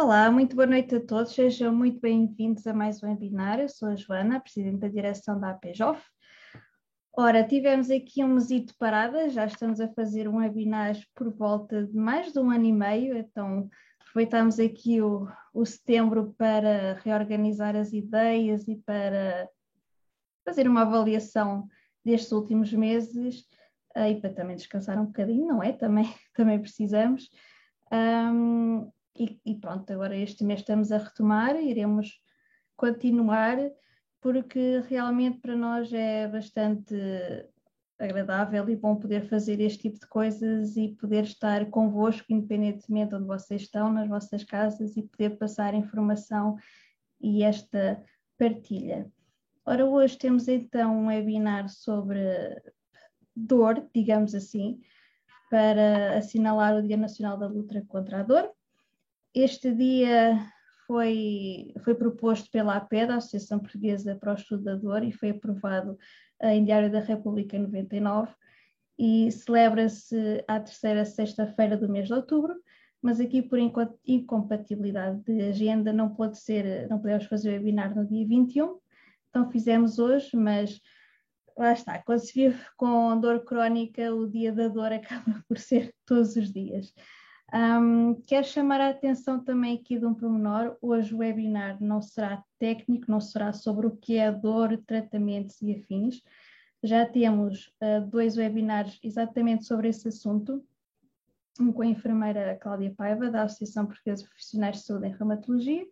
Olá, muito boa noite a todos, sejam muito bem-vindos a mais um webinar. Eu sou a Joana, Presidente da Direção da APJOF. Ora, tivemos aqui um mesito parada, já estamos a fazer um webinar por volta de mais de um ano e meio, então aproveitamos aqui o, o setembro para reorganizar as ideias e para fazer uma avaliação destes últimos meses uh, e para também descansar um bocadinho, não é? Também, também precisamos. Um, e, e pronto, agora este mês estamos a retomar, iremos continuar, porque realmente para nós é bastante agradável e bom poder fazer este tipo de coisas e poder estar convosco, independentemente de onde vocês estão, nas vossas casas, e poder passar informação e esta partilha. Ora, hoje temos então um webinar sobre dor, digamos assim, para assinalar o Dia Nacional da Luta contra a Dor. Este dia foi, foi proposto pela APED, a Associação Portuguesa para o Estudo da Dor, e foi aprovado uh, em Diário da República em 99 e celebra-se à terceira sexta-feira do mês de outubro, mas aqui por incompatibilidade de agenda não pode ser, não podemos fazer o webinar no dia 21, então fizemos hoje, mas lá está, quando se vive com dor crónica, o dia da dor acaba por ser todos os dias. Um, quero chamar a atenção também aqui de um pormenor. Hoje o webinar não será técnico, não será sobre o que é dor, tratamentos e afins. Já temos uh, dois webinars exatamente sobre esse assunto. Um com a enfermeira Cláudia Paiva, da Associação Portuguesa de Profissionais de Saúde em Reumatologia,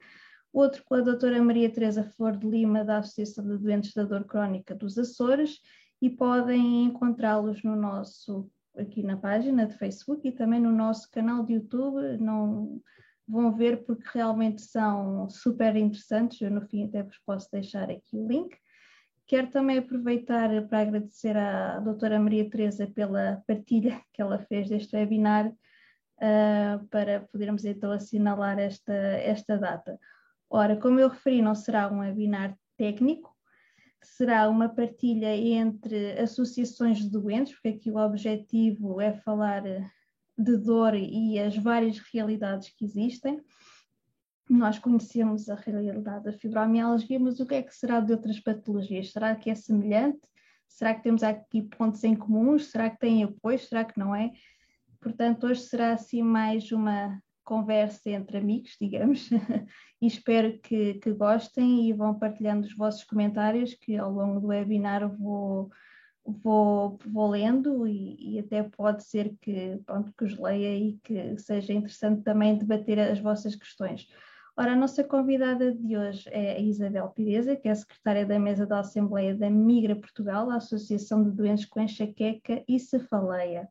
outro com a doutora Maria Teresa Flor de Lima, da Associação de Doentes da Dor Crónica dos Açores, e podem encontrá-los no nosso aqui na página de Facebook e também no nosso canal de YouTube. Não vão ver porque realmente são super interessantes. Eu no fim até vos posso deixar aqui o link. Quero também aproveitar para agradecer à doutora Maria Teresa pela partilha que ela fez deste webinar uh, para podermos então assinalar esta, esta data. Ora, como eu referi, não será um webinar técnico, será uma partilha entre associações de doentes, porque aqui o objetivo é falar eh, de dor e as várias realidades que existem. Nós conhecemos a realidade da fibromialgia, mas o que é que será de outras patologias? Será que é semelhante? Será que temos aqui pontos em comuns? Será que tem apoio? Será que não é? Portanto, hoje será assim mais uma conversa entre amigos, digamos, e espero que, que, gostem e vão partilhando os vossos comentários que ao longo do webinar vou, vou, vou lendo e, e até pode ser que, pronto, que os leia e que seja interessante também debater as vossas questões. Ora, a nossa convidada de hoje é a Isabel Pireza, que é secretária da mesa da Assembleia da Migra Portugal, a Associação de Doentes com Enxaqueca e Cefaleia.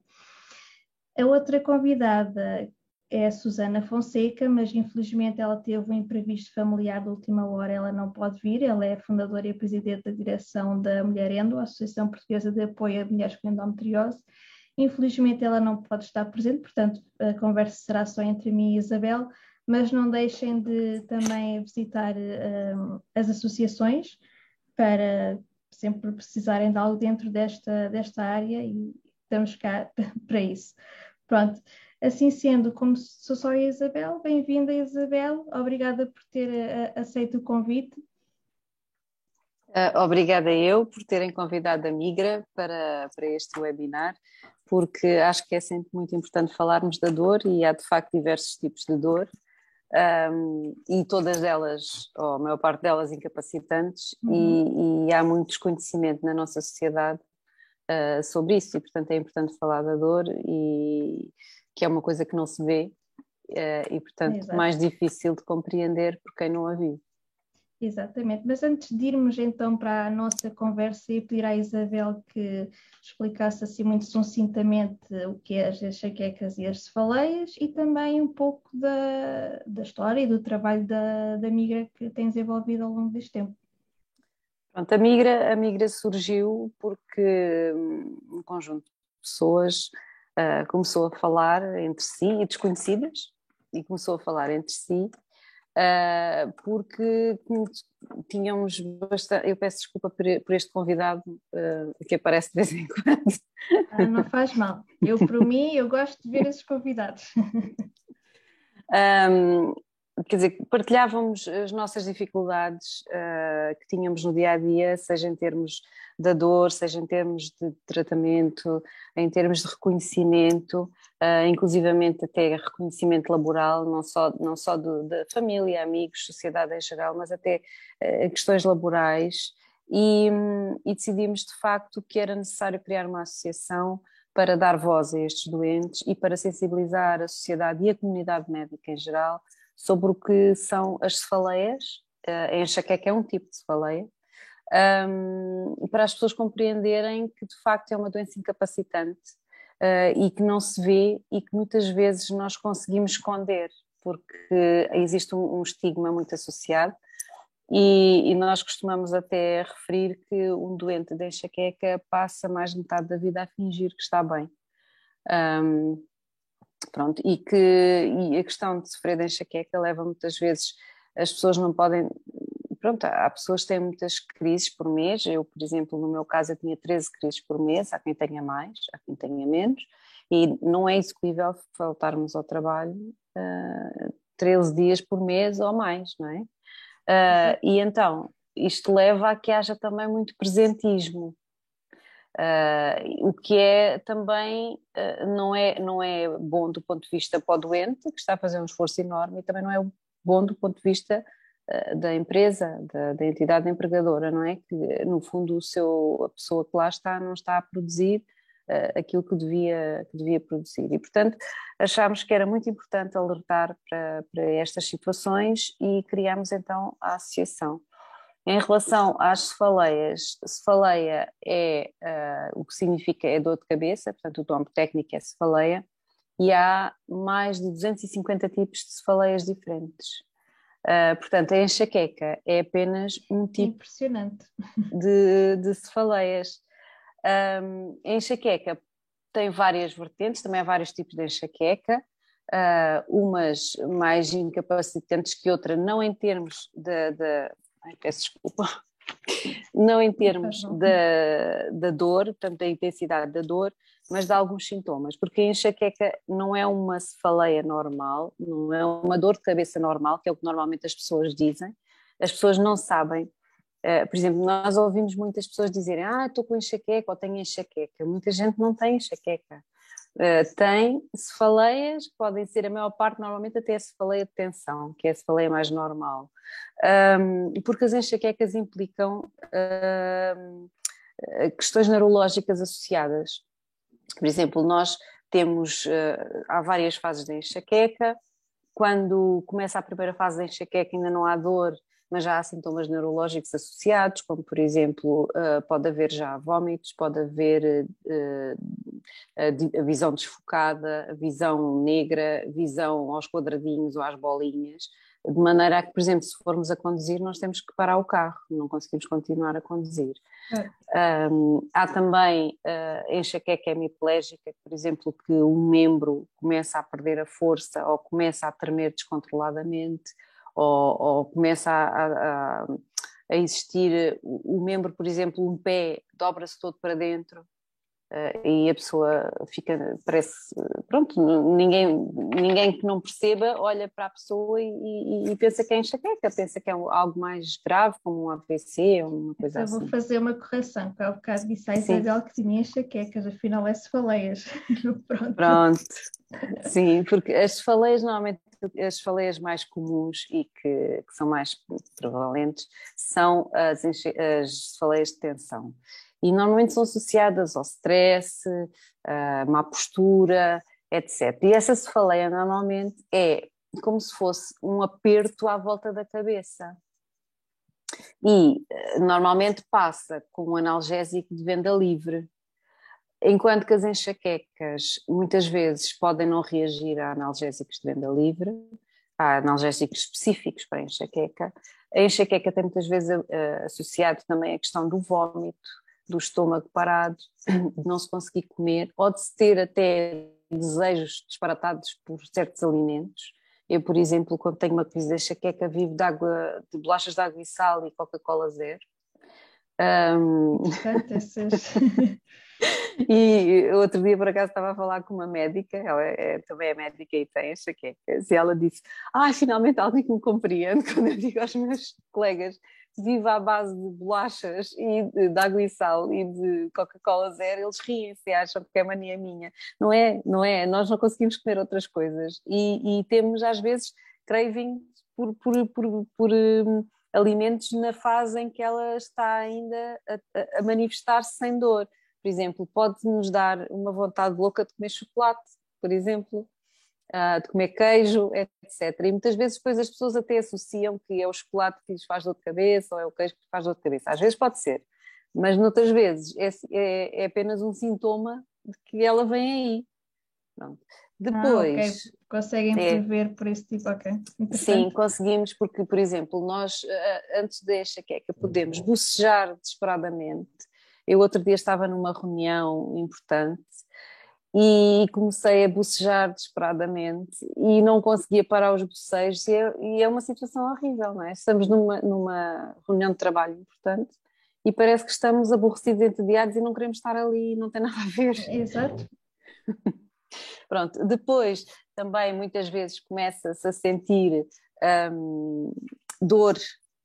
A outra convidada é a Susana Fonseca, mas infelizmente ela teve um imprevisto familiar de última hora, ela não pode vir, ela é fundadora e presidente da direção da Mulher Endo, a Associação Portuguesa de Apoio a Mulheres com Endometriose. Infelizmente ela não pode estar presente, portanto a conversa será só entre mim e Isabel, mas não deixem de também visitar um, as associações para sempre precisarem de algo dentro desta, desta área e estamos cá para isso. Pronto. Assim sendo, como sou só a Isabel, bem-vinda Isabel, obrigada por ter uh, aceito o convite. Uh, obrigada eu por terem convidado a Migra para, para este webinar, porque acho que é sempre muito importante falarmos da dor e há de facto diversos tipos de dor. Um, e todas elas, ou a maior parte delas, incapacitantes, uhum. e, e, há muito desconhecimento na nossa sociedade uh, sobre isso, e portanto é importante falar da dor e, que é uma coisa que não se vê uh, e, portanto, Exato. mais difícil de compreender por quem não a vive. Exatamente, mas antes de irmos então para a nossa conversa e pedir à Isabel que explicasse assim muito sucintamente o que é as enxaquecas e as cefaleias e também um pouco da, da história e do trabalho da, da Migra que tem desenvolvido ao longo deste tempo. Pronto, a Migra, a Migra surgiu porque hum, um conjunto de pessoas uh, começou a falar entre si, e desconhecidas, e começou a falar entre si, uh, porque tínhamos bastante. Eu peço desculpa por, por este convidado uh, que aparece de vez em quando. Ah, não faz mal. Eu, por mim, eu gosto de ver esses convidados. Um, quer dizer, partilhávamos as nossas dificuldades uh, que tínhamos no dia a dia, seja em termos da dor, seja em termos de tratamento, em termos de reconhecimento, uh, inclusivamente até reconhecimento laboral, não só, não só da família, amigos, sociedade em geral, mas até uh, questões laborais. E, e decidimos de facto que era necessário criar uma associação para dar voz a estes doentes e para sensibilizar a sociedade e a comunidade médica em geral sobre o que são as cefaleias, a enxaqueca é um tipo de cefaleia, um, para as pessoas compreenderem que de facto é uma doença incapacitante uh, e que não se vê e que muitas vezes nós conseguimos esconder, porque existe um, um estigma muito associado. E, e, nós costumamos até referir que um doente de enxaqueca passa mais de metade da vida a fingir que está bem. Um, Pronto, e que e a questão de sofrer de enxaqueca leva muitas vezes, as pessoas não podem, pronto, há pessoas que têm muitas crises por mês, eu, por exemplo, no meu caso eu tinha 13 crises por mês, há quem tenha mais, há quem tenha menos, e não é execuível faltarmos ao trabalho uh, ah, 13 dias por mês ou mais, não é? Uh, e então, isto leva a que haja também muito presentismo, Uh, o que é também uh, não, é, não é bom do ponto de vista para o doente, que está a fazer um esforço enorme, e também não é bom do ponto de vista uh, da empresa, da, da, entidade empregadora, não é? Que no fundo o seu, a pessoa que lá está não está a produzir aquilo que devia, que devia produzir. E portanto achámos que era muito importante alertar para, para estas situações e criámos então a associação. Em relação às cefaleias, cefaleia é uh, o que significa é dor de cabeça, portanto o nome técnico é cefaleia, e há mais de 250 tipos de cefaleias diferentes. Uh, portanto, a enxaqueca é apenas um tipo Impressionante. De, de cefaleias. Um, a enxaqueca tem várias vertentes, também há vários tipos de enxaqueca, uh, umas mais incapacitantes que outras, não em termos de, de Ai, peço desculpa. Não em termos da, da dor, portanto, da intensidade da dor, mas de alguns sintomas, porque a enxaqueca não é uma cefaleia normal, não é uma dor de cabeça normal, que é o que normalmente as pessoas dizem. As pessoas não sabem. Uh, por exemplo, nós ouvimos muitas pessoas dizerem: Ah, estou com enxaqueca ou tenho enxaqueca. Muita gente não tem enxaqueca. Uh, tem cefaleias, podem ser a maior parte, normalmente até a cefaleia de tensão, que é a cefaleia mais normal. Um, porque as enxaquecas implicam um, questões neurológicas associadas. Por exemplo, nós temos, uh, há várias fases da enxaqueca, quando começa a primeira fase da enxaqueca ainda não há dor, mas já há sintomas neurológicos associados, como por exemplo, uh, pode haver já vômitos, pode haver a visão desfocada, a visão negra, visão aos quadradinhos ou às bolinhas, de maneira a que, por exemplo, se formos a conduzir, nós temos que parar o carro, não conseguimos continuar a conduzir. É. Um, há também uh, enxaqueca hemiplégica, por exemplo, que um membro começa a perder a força ou começa a tremer descontroladamente, ou, ou começa a, a, a, existir o membro, por exemplo, um pé dobra-se todo para dentro uh, e a pessoa fica, parece, pronto, ninguém, ninguém que não perceba olha para a pessoa e, e, e pensa que é enxaqueca, pensa que é algo mais grave, como um AVC ou uma coisa então, assim. Eu vou fazer uma correção, que há bocado disse a Isabel que tinha enxaquecas, afinal é cefaleias. pronto. Pronto, sim, porque as cefaleias normalmente as faleias mais comuns e que, que são mais prevalentes são as, as cefaleias de tensão. E normalmente são associadas ao stress, à má postura, etc. E essa cefaleia normalmente é como se fosse um aperto à volta da cabeça. E eh, normalmente passa com um analgésico de venda livre. Enquanto que as enxaquecas muitas vezes podem não reagir a analgésicos de venda livre, há analgésicos específicos para a enxaqueca. A enxaqueca tem muitas vezes uh, associado também a questão do vômito, do estômago parado, de não se conseguir comer, ou de se ter até desejos disparatados por certos alimentos. Eu, por exemplo, quando tenho uma crise de enxaqueca, vivo de, água, de bolachas de água e sal e Coca-Cola zero. Um... essas, E outro dia, por acaso, estava a falar com uma médica, ela é, também é médica e tem enxaquecas, e ela disse: Ah, finalmente alguém que me compreende quando eu digo aos meus colegas viva à base de bolachas e de, água e sal e de Coca-Cola zero, eles riem-se acham que é mania minha. Não é, não é. Nós não conseguimos comer outras coisas e, e temos às vezes craving por, por, por, por um, alimentos na fase em que ela está ainda a, a manifestar-se sem dor. Por exemplo, pode-nos dar uma vontade louca de comer chocolate, por exemplo, uh, de comer queijo, etc. E muitas vezes depois as pessoas até associam que é o chocolate que lhes faz dor de cabeça ou é o queijo que lhes faz dor de cabeça. Às vezes pode ser, mas noutras vezes é, é, é apenas um sintoma de que ela vem aí. Pronto. Depois. Ah, okay. Conseguem é, prever por esse tipo, ok. Sim, conseguimos, porque, por exemplo, nós ah, antes da enxaqueca podemos bocejar desesperadamente. Eu outro dia estava numa reunião importante e comecei a bocejar desesperadamente e não conseguia parar os bocejos e é, e é, uma situação horrível, não é? Estamos numa, numa reunião de trabalho importante e parece que estamos aborrecidos, entediados e não queremos estar ali, não tem nada a ver. Exato. Pronto, depois também muitas vezes começa-se a sentir hum, dor,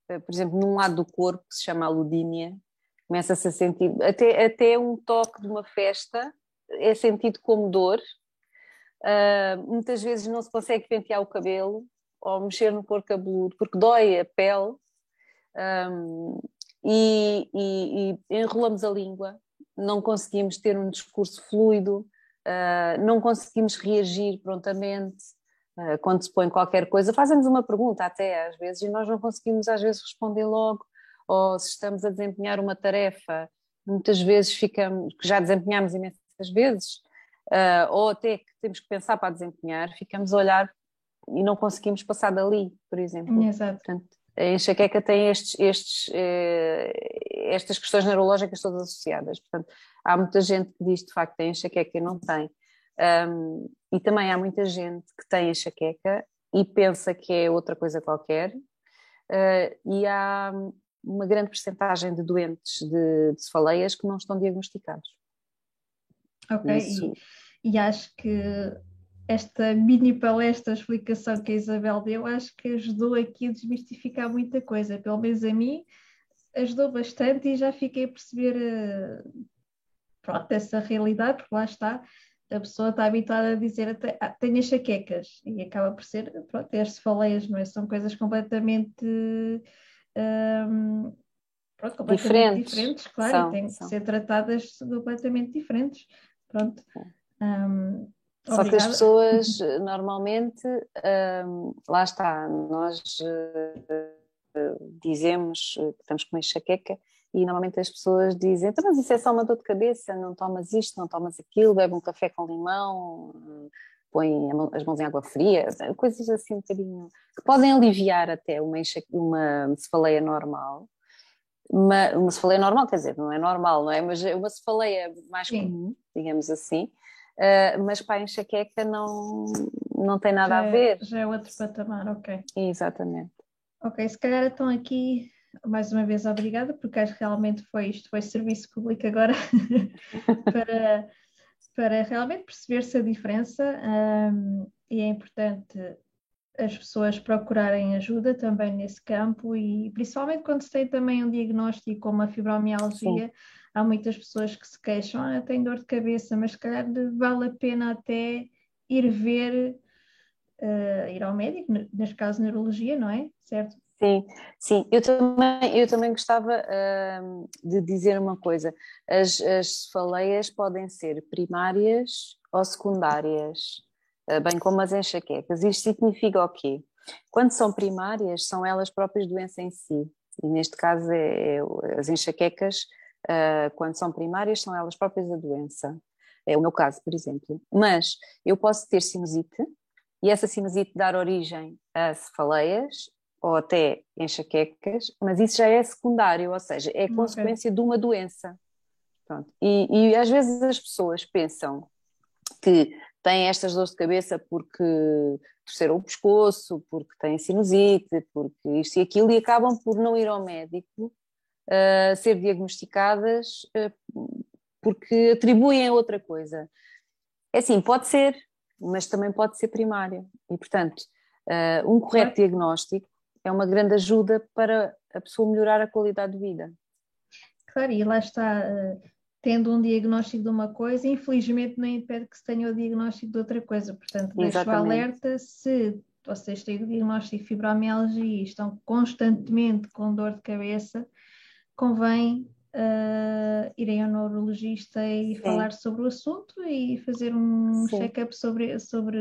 eh, por exemplo, num lado do corpo que se chama aludínia, começa-se a sentir até, até um toque de uma festa é sentido como dor. Uh, muitas vezes não se consegue pentear o cabelo ou mexer no couro cabeludo porque dói a pele um, e, e, e, enrolamos a língua, não conseguimos ter um discurso fluido, uh, não conseguimos reagir prontamente uh, quando se põe qualquer coisa. Fazem-nos uma pergunta até às vezes e nós não conseguimos às vezes responder logo, ou se estamos a desempenhar uma tarefa, muitas vezes ficamos, que já desempenhamos imenso muitas vezes, uh, ou até que temos que pensar para desempenhar, ficamos a olhar e não conseguimos passar dali, por exemplo. Exato. Portanto, a enxaqueca tem estes, estes, eh, estas questões neurológicas todas associadas. Portanto, há muita gente que diz de facto que tem enxaqueca e não tem. Um, e também há muita gente que tem enxaqueca e pensa que é outra coisa qualquer. Uh, e há uma grande percentagem de doentes de, de cefaleias que não estão diagnosticados. Ok, e, e, acho que esta mini palestra, explicação que a Isabel deu, acho que ajudou aqui a desmistificar muita coisa, pelo menos a mim ajudou bastante e já fiquei a perceber eh, pronto, essa realidade, porque lá está, a pessoa está habituada a dizer ah, tenho enxaquecas e acaba por ser, pronto, as cefaleias, não é? São coisas completamente um, pronto, completamente diferentes, diferentes claro, são, têm que ser tratadas completamente diferentes. Pronto. Um, Só que as pessoas normalmente, um, lá está, nós uh, dizemos que estamos com uma enxaqueca e normalmente as pessoas dizem, então, mas isso é só uma dor de cabeça, não tomas isto, não tomas aquilo, bebe um café com limão, põe as mãos em água fria, coisas assim um bocadinho, que podem aliviar até uma, uma cefaleia normal, uma, uma cefaleia normal, quer dizer, não é normal, não é? Mas é uma cefaleia mais Sim. comum, digamos assim, uh, mas para a enxaqueca não, não tem nada já a é, ver. Já é outro patamar, ok. Exatamente. Ok, se calhar estão aqui, mais uma vez obrigada, porque acho que realmente foi isto, foi serviço público agora, para, para realmente perceber-se a diferença um, e é importante as pessoas procurarem ajuda também nesse campo e principalmente quando se tem também um diagnóstico como a fibromialgia, Sim. há muitas pessoas que se queixam, ah, tem dor de cabeça, mas se calhar vale a pena até ir ver, uh, ir ao médico, neste caso neurologia, não é? Certo? Sim, sim, eu também, eu também gostava uh, de dizer uma coisa, as, as cefaleias podem ser primárias ou secundárias, eh, bem como as enxaquecas. Isto significa o quê? Quando são primárias, são elas próprias doença em si. E neste caso, é, é as enxaquecas, uh, quando são primárias, são elas próprias a doença. É o meu caso, por exemplo. Mas eu posso ter sinusite e essa sinusite dar origem a cefaleias ou até enxaquecas, mas isso já é secundário, ou seja, é consequência okay. de uma doença. E, e às vezes as pessoas pensam que têm estas dores de cabeça porque torceram o pescoço, porque têm sinusite, porque isto e aquilo, e acabam por não ir ao médico uh, ser diagnosticadas uh, porque atribuem a outra coisa. É assim, pode ser, mas também pode ser primária. E, portanto, uh, um correto diagnóstico é uma grande ajuda para a pessoa melhorar a qualidade de vida. Claro, e lá está, uh, tendo um diagnóstico de uma coisa, infelizmente não impede que se tenha o diagnóstico de outra coisa. Portanto, deixo o alerta se vocês têm o diagnóstico de fibromialgia e estão constantemente com dor de cabeça, convém uh, irem ao neurologista e Sim. falar sobre o assunto e fazer um check-up sobre, sobre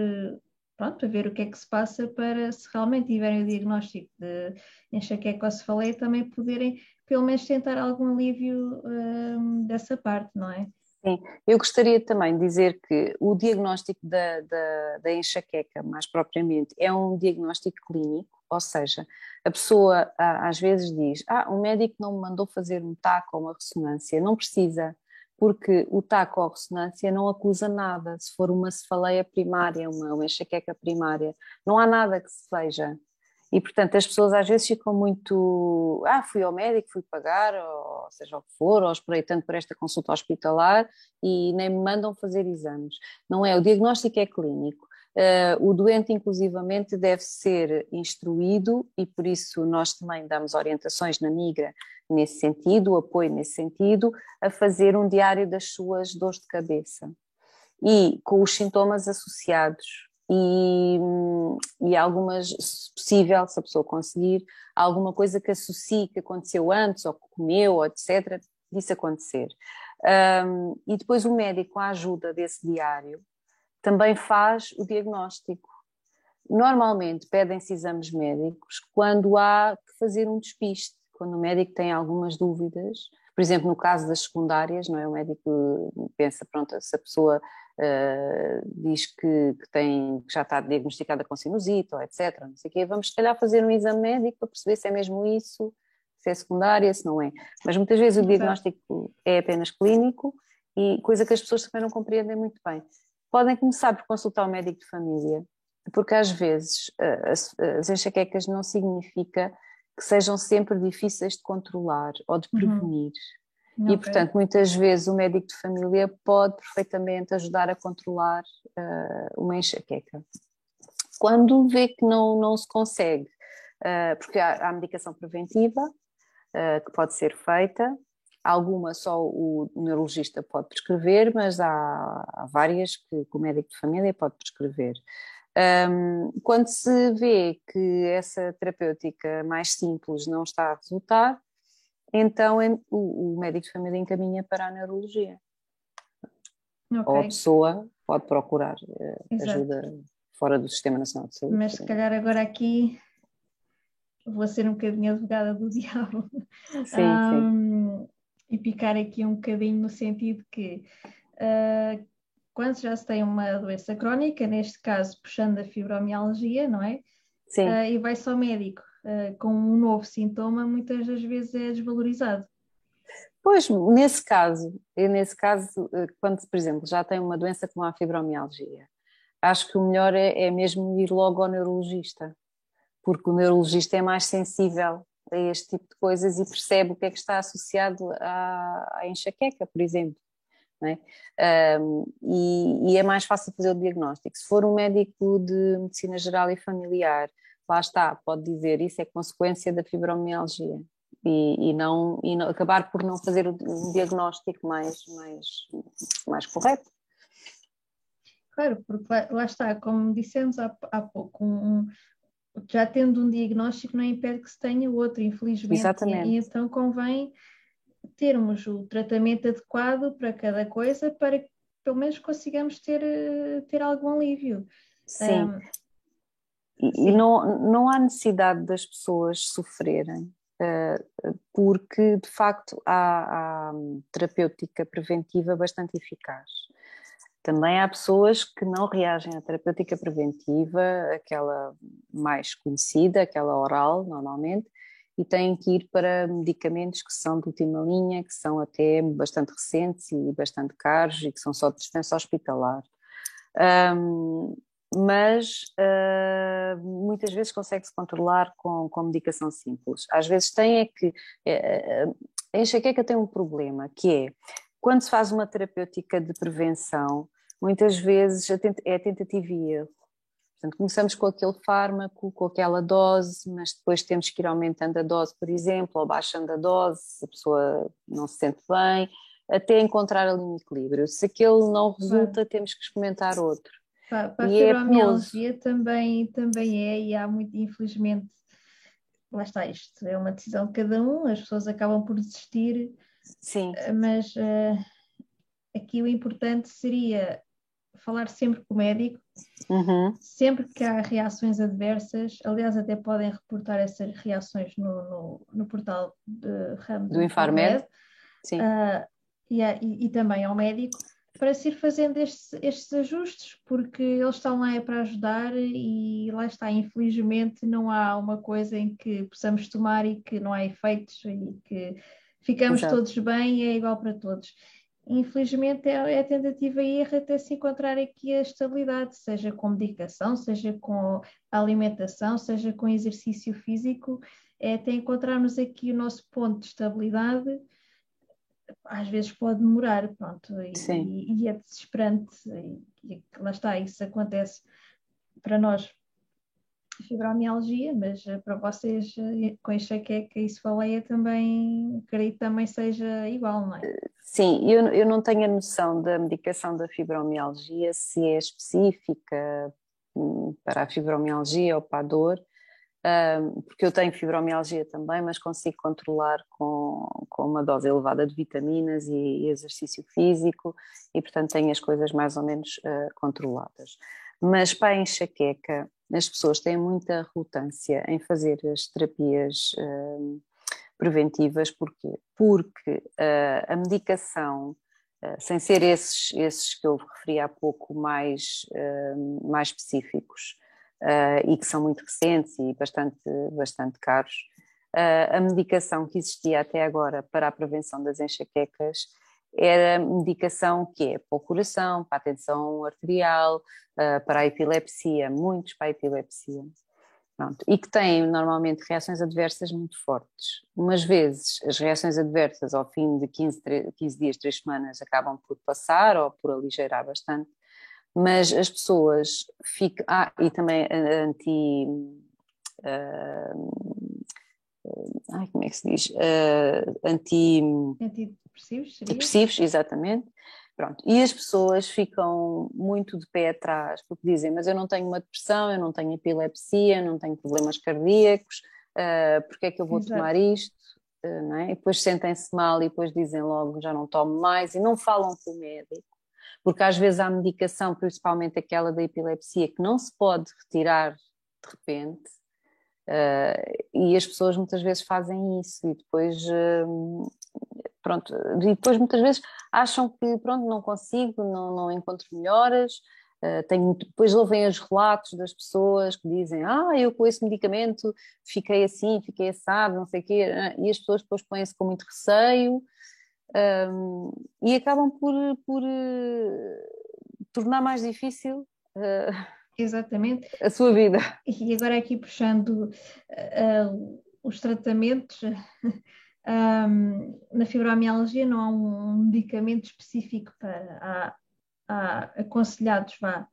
pronto, para ver o que é que se passa para se realmente tiverem o diagnóstico de enxaqueca ou falei também poderem pelo menos tentar algum alívio uh, dessa parte, não é? Sim, eu gostaria também de dizer que o diagnóstico da, da, da, enxaqueca, mais propriamente, é um diagnóstico clínico, ou seja, a pessoa às vezes diz: Ah, o médico não me mandou fazer um TAC ou uma ressonância. Não precisa, porque o TAC ou ressonância não acusa nada. Se for uma cefaleia primária, uma, uma enxaqueca primária, não há nada que se veja. E, portanto, as pessoas às vezes ficam muito. Ah, fui ao médico, fui pagar, ou seja o que for, ou esperei tanto por esta consulta hospitalar e nem me mandam fazer exames. Não é, o diagnóstico é clínico. Uh, o doente, inclusivamente, deve ser instruído e por isso nós também damos orientações na Migra nesse sentido, apoio nesse sentido, a fazer um diário das suas dores de cabeça e com os sintomas associados e, e algumas, se possível, se a pessoa conseguir, alguma coisa que associe que aconteceu antes, ou que comeu, ou etc., disso acontecer. Um, e depois o médico, a ajuda desse diário, também faz o diagnóstico. Normalmente pedem-se exames médicos quando há que fazer um despiste, quando o médico tem algumas dúvidas. Por exemplo, no caso das secundárias, não é? O médico pensa, pronto, se a pessoa uh, diz que, que, tem, que já está diagnosticada com sinusite ou etc. Não sei o quê, vamos se calhar fazer um exame médico para perceber se é mesmo isso, se é secundária, se não é. Mas muitas vezes o diagnóstico é apenas clínico e coisa que as pessoas também não compreendem muito bem. Podem começar por consultar o médico de família, porque às vezes eh, as, as enxaquecas não significa que sejam sempre difíceis de controlar ou de uhum. prevenir. Uhum. Okay. E, portanto, muitas vezes o médico de família pode perfeitamente ajudar a controlar uh, uma enxaqueca. Quando vê que não, não se consegue, uh, porque há, há, medicação preventiva uh, que pode ser feita, alguma só o neurologista pode prescrever, mas há, há várias que, que, o médico de família pode prescrever. Um, quando se vê que essa terapêutica mais simples não está a resultar, então o, o médico de família encaminha para a neurologia. Okay. Ou a pessoa pode procurar uh, ajuda fora do Sistema Nacional de Saúde. Mas se calhar agora aqui vou ser um bocadinho advogada do diabo. Sim, um, sim. E picar aqui um bocadinho no sentido que uh, quando já se tem uma doença crónica, neste caso puxando a fibromialgia, não é? Sim. Uh, e vai só ao médico uh, com um novo sintoma, muitas das vezes é desvalorizado. Pois, nesse caso, nesse caso, quando, por exemplo, já tem uma doença como a fibromialgia, acho que o melhor é, é mesmo ir logo ao neurologista, porque o neurologista é mais sensível a este tipo de coisas e percebe o que é que está associado à, à enxaqueca, por exemplo. É? Um, e, e, é mais fácil fazer o diagnóstico. Se for um médico de medicina geral e familiar lá está, pode dizer isso é consequência da fibromialgia e, e, não, e não, acabar por não fazer o diagnóstico mais, mais, mais correto. Claro, porque lá, lá está, como dissemos há, há pouco, um, já tendo um diagnóstico não impede que se tenha outro, infelizmente. Exatamente. E, e então convém termos o tratamento adequado para cada coisa para que pelo menos consigamos ter, ter algum alívio. Sim. Um, e, não, não há necessidade das pessoas sofrerem, uh, porque de facto há, há terapêutica preventiva bastante eficaz. Também há pessoas que não reagem à terapêutica preventiva, aquela mais conhecida, aquela oral, normalmente, e têm que ir para medicamentos que são de última linha, que são até bastante recentes e bastante caros e que são só de dispensa hospitalar. Um, mas uh, muitas vezes consegue-se controlar com, com medicação simples. Às vezes tem é que. Uh, a enxaqueca tem um problema, que é quando se faz uma terapêutica de prevenção, muitas vezes é tentativa e erro. Portanto, começamos com aquele fármaco, com aquela dose, mas depois temos que ir aumentando a dose, por exemplo, ou baixando a dose, se a pessoa não se sente bem, até encontrar ali um equilíbrio. Se aquele não resulta, temos que experimentar outro. Para, para a é fibromialgia é também, também é, e há muito, infelizmente, lá está isto, é uma decisão de cada um, as pessoas acabam por desistir, Sim. mas uh, aqui o importante seria falar sempre com o médico, uhum. sempre que há reações adversas, aliás, até podem reportar essas reações no, no, no portal de ramo do Infarmed, Sim. Uh, e, e, e, também ao médico, para se ir fazendo estes, estes ajustes, porque eles estão lá é para ajudar e lá está, infelizmente não há uma coisa em que possamos tomar e que não há efeitos e que ficamos Exato. todos bem e é igual para todos. Infelizmente é, é tentativa e erro até se encontrar aqui a estabilidade, seja com medicação, seja com alimentação, seja com exercício físico, é até encontrarmos aqui o nosso ponto de estabilidade, às vezes pode demorar, pronto, e, e, e é desesperante, e, e lá está, isso acontece para nós fibromialgia, mas eh, para vocês eh, com enxaqueca e cefaleia também, acredito também seja igual, não é? Sim, eu, eu não tenho a noção da medicação da fibromialgia, se é específica hum, para a fibromialgia ou para a dor, hum, porque eu tenho fibromialgia também, mas consigo controlar com, com uma dose elevada de vitaminas e, exercício físico e, portanto, tenho as coisas mais ou menos uh, controladas. Mas para a enxaqueca, as pessoas têm muita relutância em fazer as terapias uh, preventivas, porquê? Porque uh, a medicação, uh, sem ser esses, esses que eu referi há pouco mais, uh, mais específicos e que são muito recentes e bastante, bastante caros, a medicação que existia até agora para a prevenção das enxaquecas era medicação que é para o coração, para a tensão arterial, para a epilepsia, muitos para a epilepsia. Pronto, e que têm normalmente reações adversas muito fortes. Umas vezes as reações adversas ao fim de 15, 15 dias, 3 semanas acabam por passar ou por aligeirar bastante, mas as pessoas ficam. Ah, e também anti. Uh, ai, como é que se diz? Uh, anti. Antidepressivos? Depressivos, exatamente. Pronto. E as pessoas ficam muito de pé atrás, porque dizem, mas eu não tenho uma depressão, eu não tenho epilepsia, não tenho problemas cardíacos, uh, porque é que eu vou Exato. tomar isto? Uh, é? E depois sentem-se mal e depois dizem logo, já não tomo mais, e não falam com o médico. Porque às vezes há medicação, principalmente aquela da epilepsia, que não se pode retirar de repente, uh, e as pessoas muitas vezes fazem isso, e depois uh, pronto, e depois muitas vezes acham que pronto, não consigo, não, não encontro melhoras, uh, tenho, depois ouvem os relatos das pessoas que dizem, ah, eu com esse medicamento fiquei assim, fiquei assado, não sei o quê, e as pessoas depois põem-se com muito receio um, e acabam por, por uh, tornar mais difícil uh, Exatamente. a sua vida. E agora aqui puxando os tratamentos um, na fibromialgia não há um medicamento específico para há, há aconselhados vá,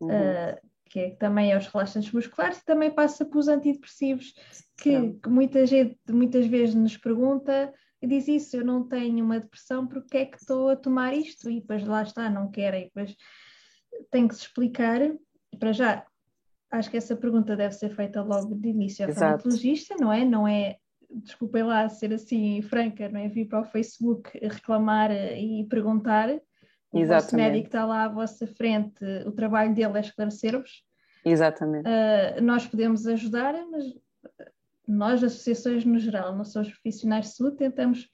uhum. uh, que é, também é os relaxantes musculares e também passa para os antidepressivos que, que, muita gente muitas vezes nos pergunta e diz isso, eu não tenho uma depressão, porque é que estou a tomar isto? E depois lá está, não querem, depois tem que se explicar, para já acho que essa pergunta deve ser feita logo de início ao farmacologista, não é? Não é desculpem lá ser assim franca, não é? Vir para o Facebook reclamar e perguntar. O Exatamente. vosso médico está lá à vossa frente, o trabalho dele é esclarecer-vos. Exatamente. Uh, nós podemos ajudar, mas nós, associações no geral, não somos profissionais de saúde, tentamos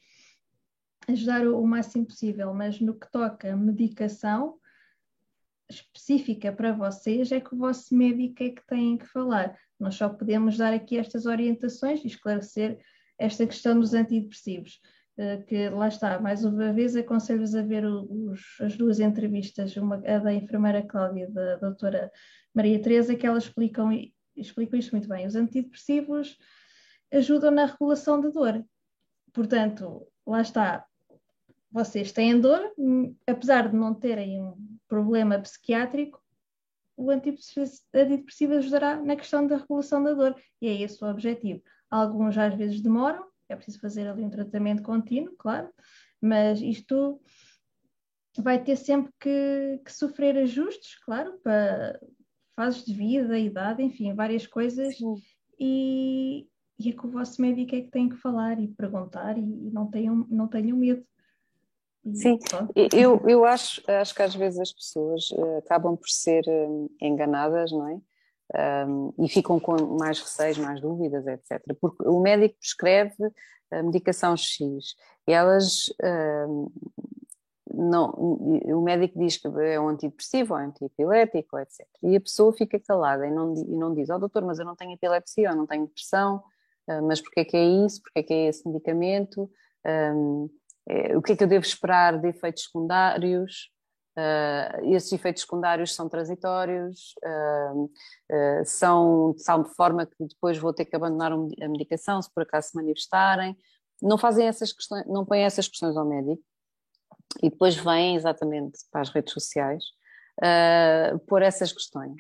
ajudar o, o máximo possível, mas no que toca a medicação específica para vocês, é que o vosso médico é que tem que falar. Nós só podemos dar aqui estas orientações e esclarecer esta questão dos antidepressivos. Eh, que lá está, mais uma vez aconselho-vos a ver os, as duas entrevistas, uma, a da enfermeira Cláudia e da doutora Maria Teresa, que elas explicam, explicam isto muito bem. Os antidepressivos ajudam na regulação da dor. Portanto, lá está, vocês têm dor, hum, apesar de não terem um problema psiquiátrico, o antidepressivo ajudará na questão da regulação da dor, e é esse o objetivo. Alguns às vezes demoram, é preciso fazer ali um tratamento contínuo, claro, mas isto vai ter sempre que, que sofrer ajustes, claro, para fases de vida, idade, enfim, várias coisas, e, e é com o vosso médico é que tem que falar e perguntar, e, e não, tenham, não tenham medo. Sim, eu, eu acho, acho que às vezes as pessoas uh, acabam por ser uh, enganadas, não é? Um, e ficam com mais receios, mais dúvidas, etc. Porque o médico prescreve a medicação X e elas. Um, não, o médico diz que é um antidepressivo ou é antiepilético, etc. E a pessoa fica calada e não, e não diz: Ó oh, doutor, mas eu não tenho epilepsia, eu não tenho depressão, uh, mas porquê é que é isso? Porquê é que é esse medicamento? Um, o que é que eu devo esperar de efeitos secundários? Uh, esses efeitos secundários são transitórios, uh, uh, são de tal forma que depois vou ter que abandonar a medicação se por acaso se manifestarem. Não fazem essas questões, não põem essas questões ao médico e depois vêm exatamente para as redes sociais uh, por essas questões.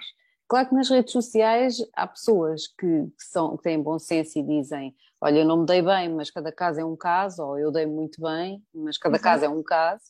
Claro que nas redes sociais há pessoas que, que, são, que têm bom senso e dizem: Olha, eu não me dei bem, mas cada caso é um caso, ou eu dei muito bem, mas cada Exato. caso é um caso.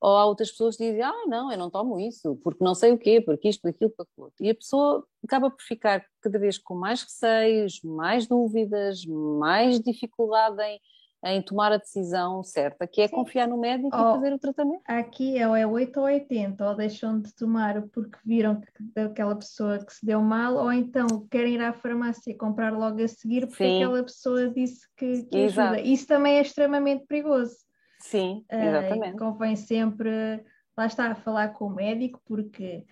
Ou há outras pessoas que dizem: Ah, não, eu não tomo isso, porque não sei o quê, porque isto, aquilo, porque outro. E a pessoa acaba por ficar cada vez com mais receios, mais dúvidas, mais dificuldade em em tomar a decisão certa, que é Sim. confiar no médico oh, e fazer o tratamento. Aqui é, é 8 ou 80, ou deixam de tomar porque viram que aquela pessoa que se deu mal, ou então querem ir à farmácia comprar logo a seguir porque Sim. aquela pessoa disse que, que ajuda. Isso também é extremamente perigoso. Sim, ah, exatamente. Uh, convém sempre, lá está, a falar com o médico, porque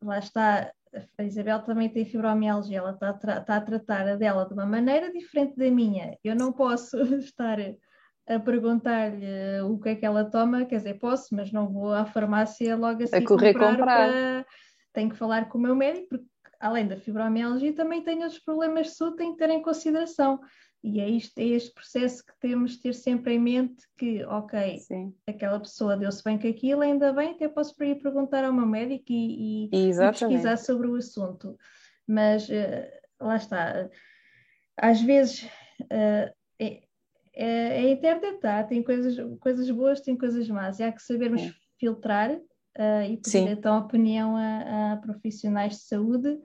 lá está, a Isabel também tem fibromialgia, ela está a, tra está a tratar a dela de uma maneira diferente da minha. Eu não posso estar a perguntar-lhe o que é que ela toma, quer dizer, posso, mas não vou à farmácia logo assim a correr comprar. comprar. Para... Tenho que falar com o meu médico, porque além da fibromialgia também tenho outros problemas de saúde, tenho que ter em consideração. E é, isto, é este processo que temos de ter sempre em mente que, ok, Sim. aquela pessoa deu-se bem com aquilo, ainda bem, até posso ir perguntar ao meu médico e, e, e pesquisar sobre o assunto. Mas uh, lá está, às vezes uh, é, é, a internet tá, tem coisas, coisas boas, tem coisas más, e há que sabermos é. filtrar uh, e pedir Sim. então opinião a, a profissionais de saúde,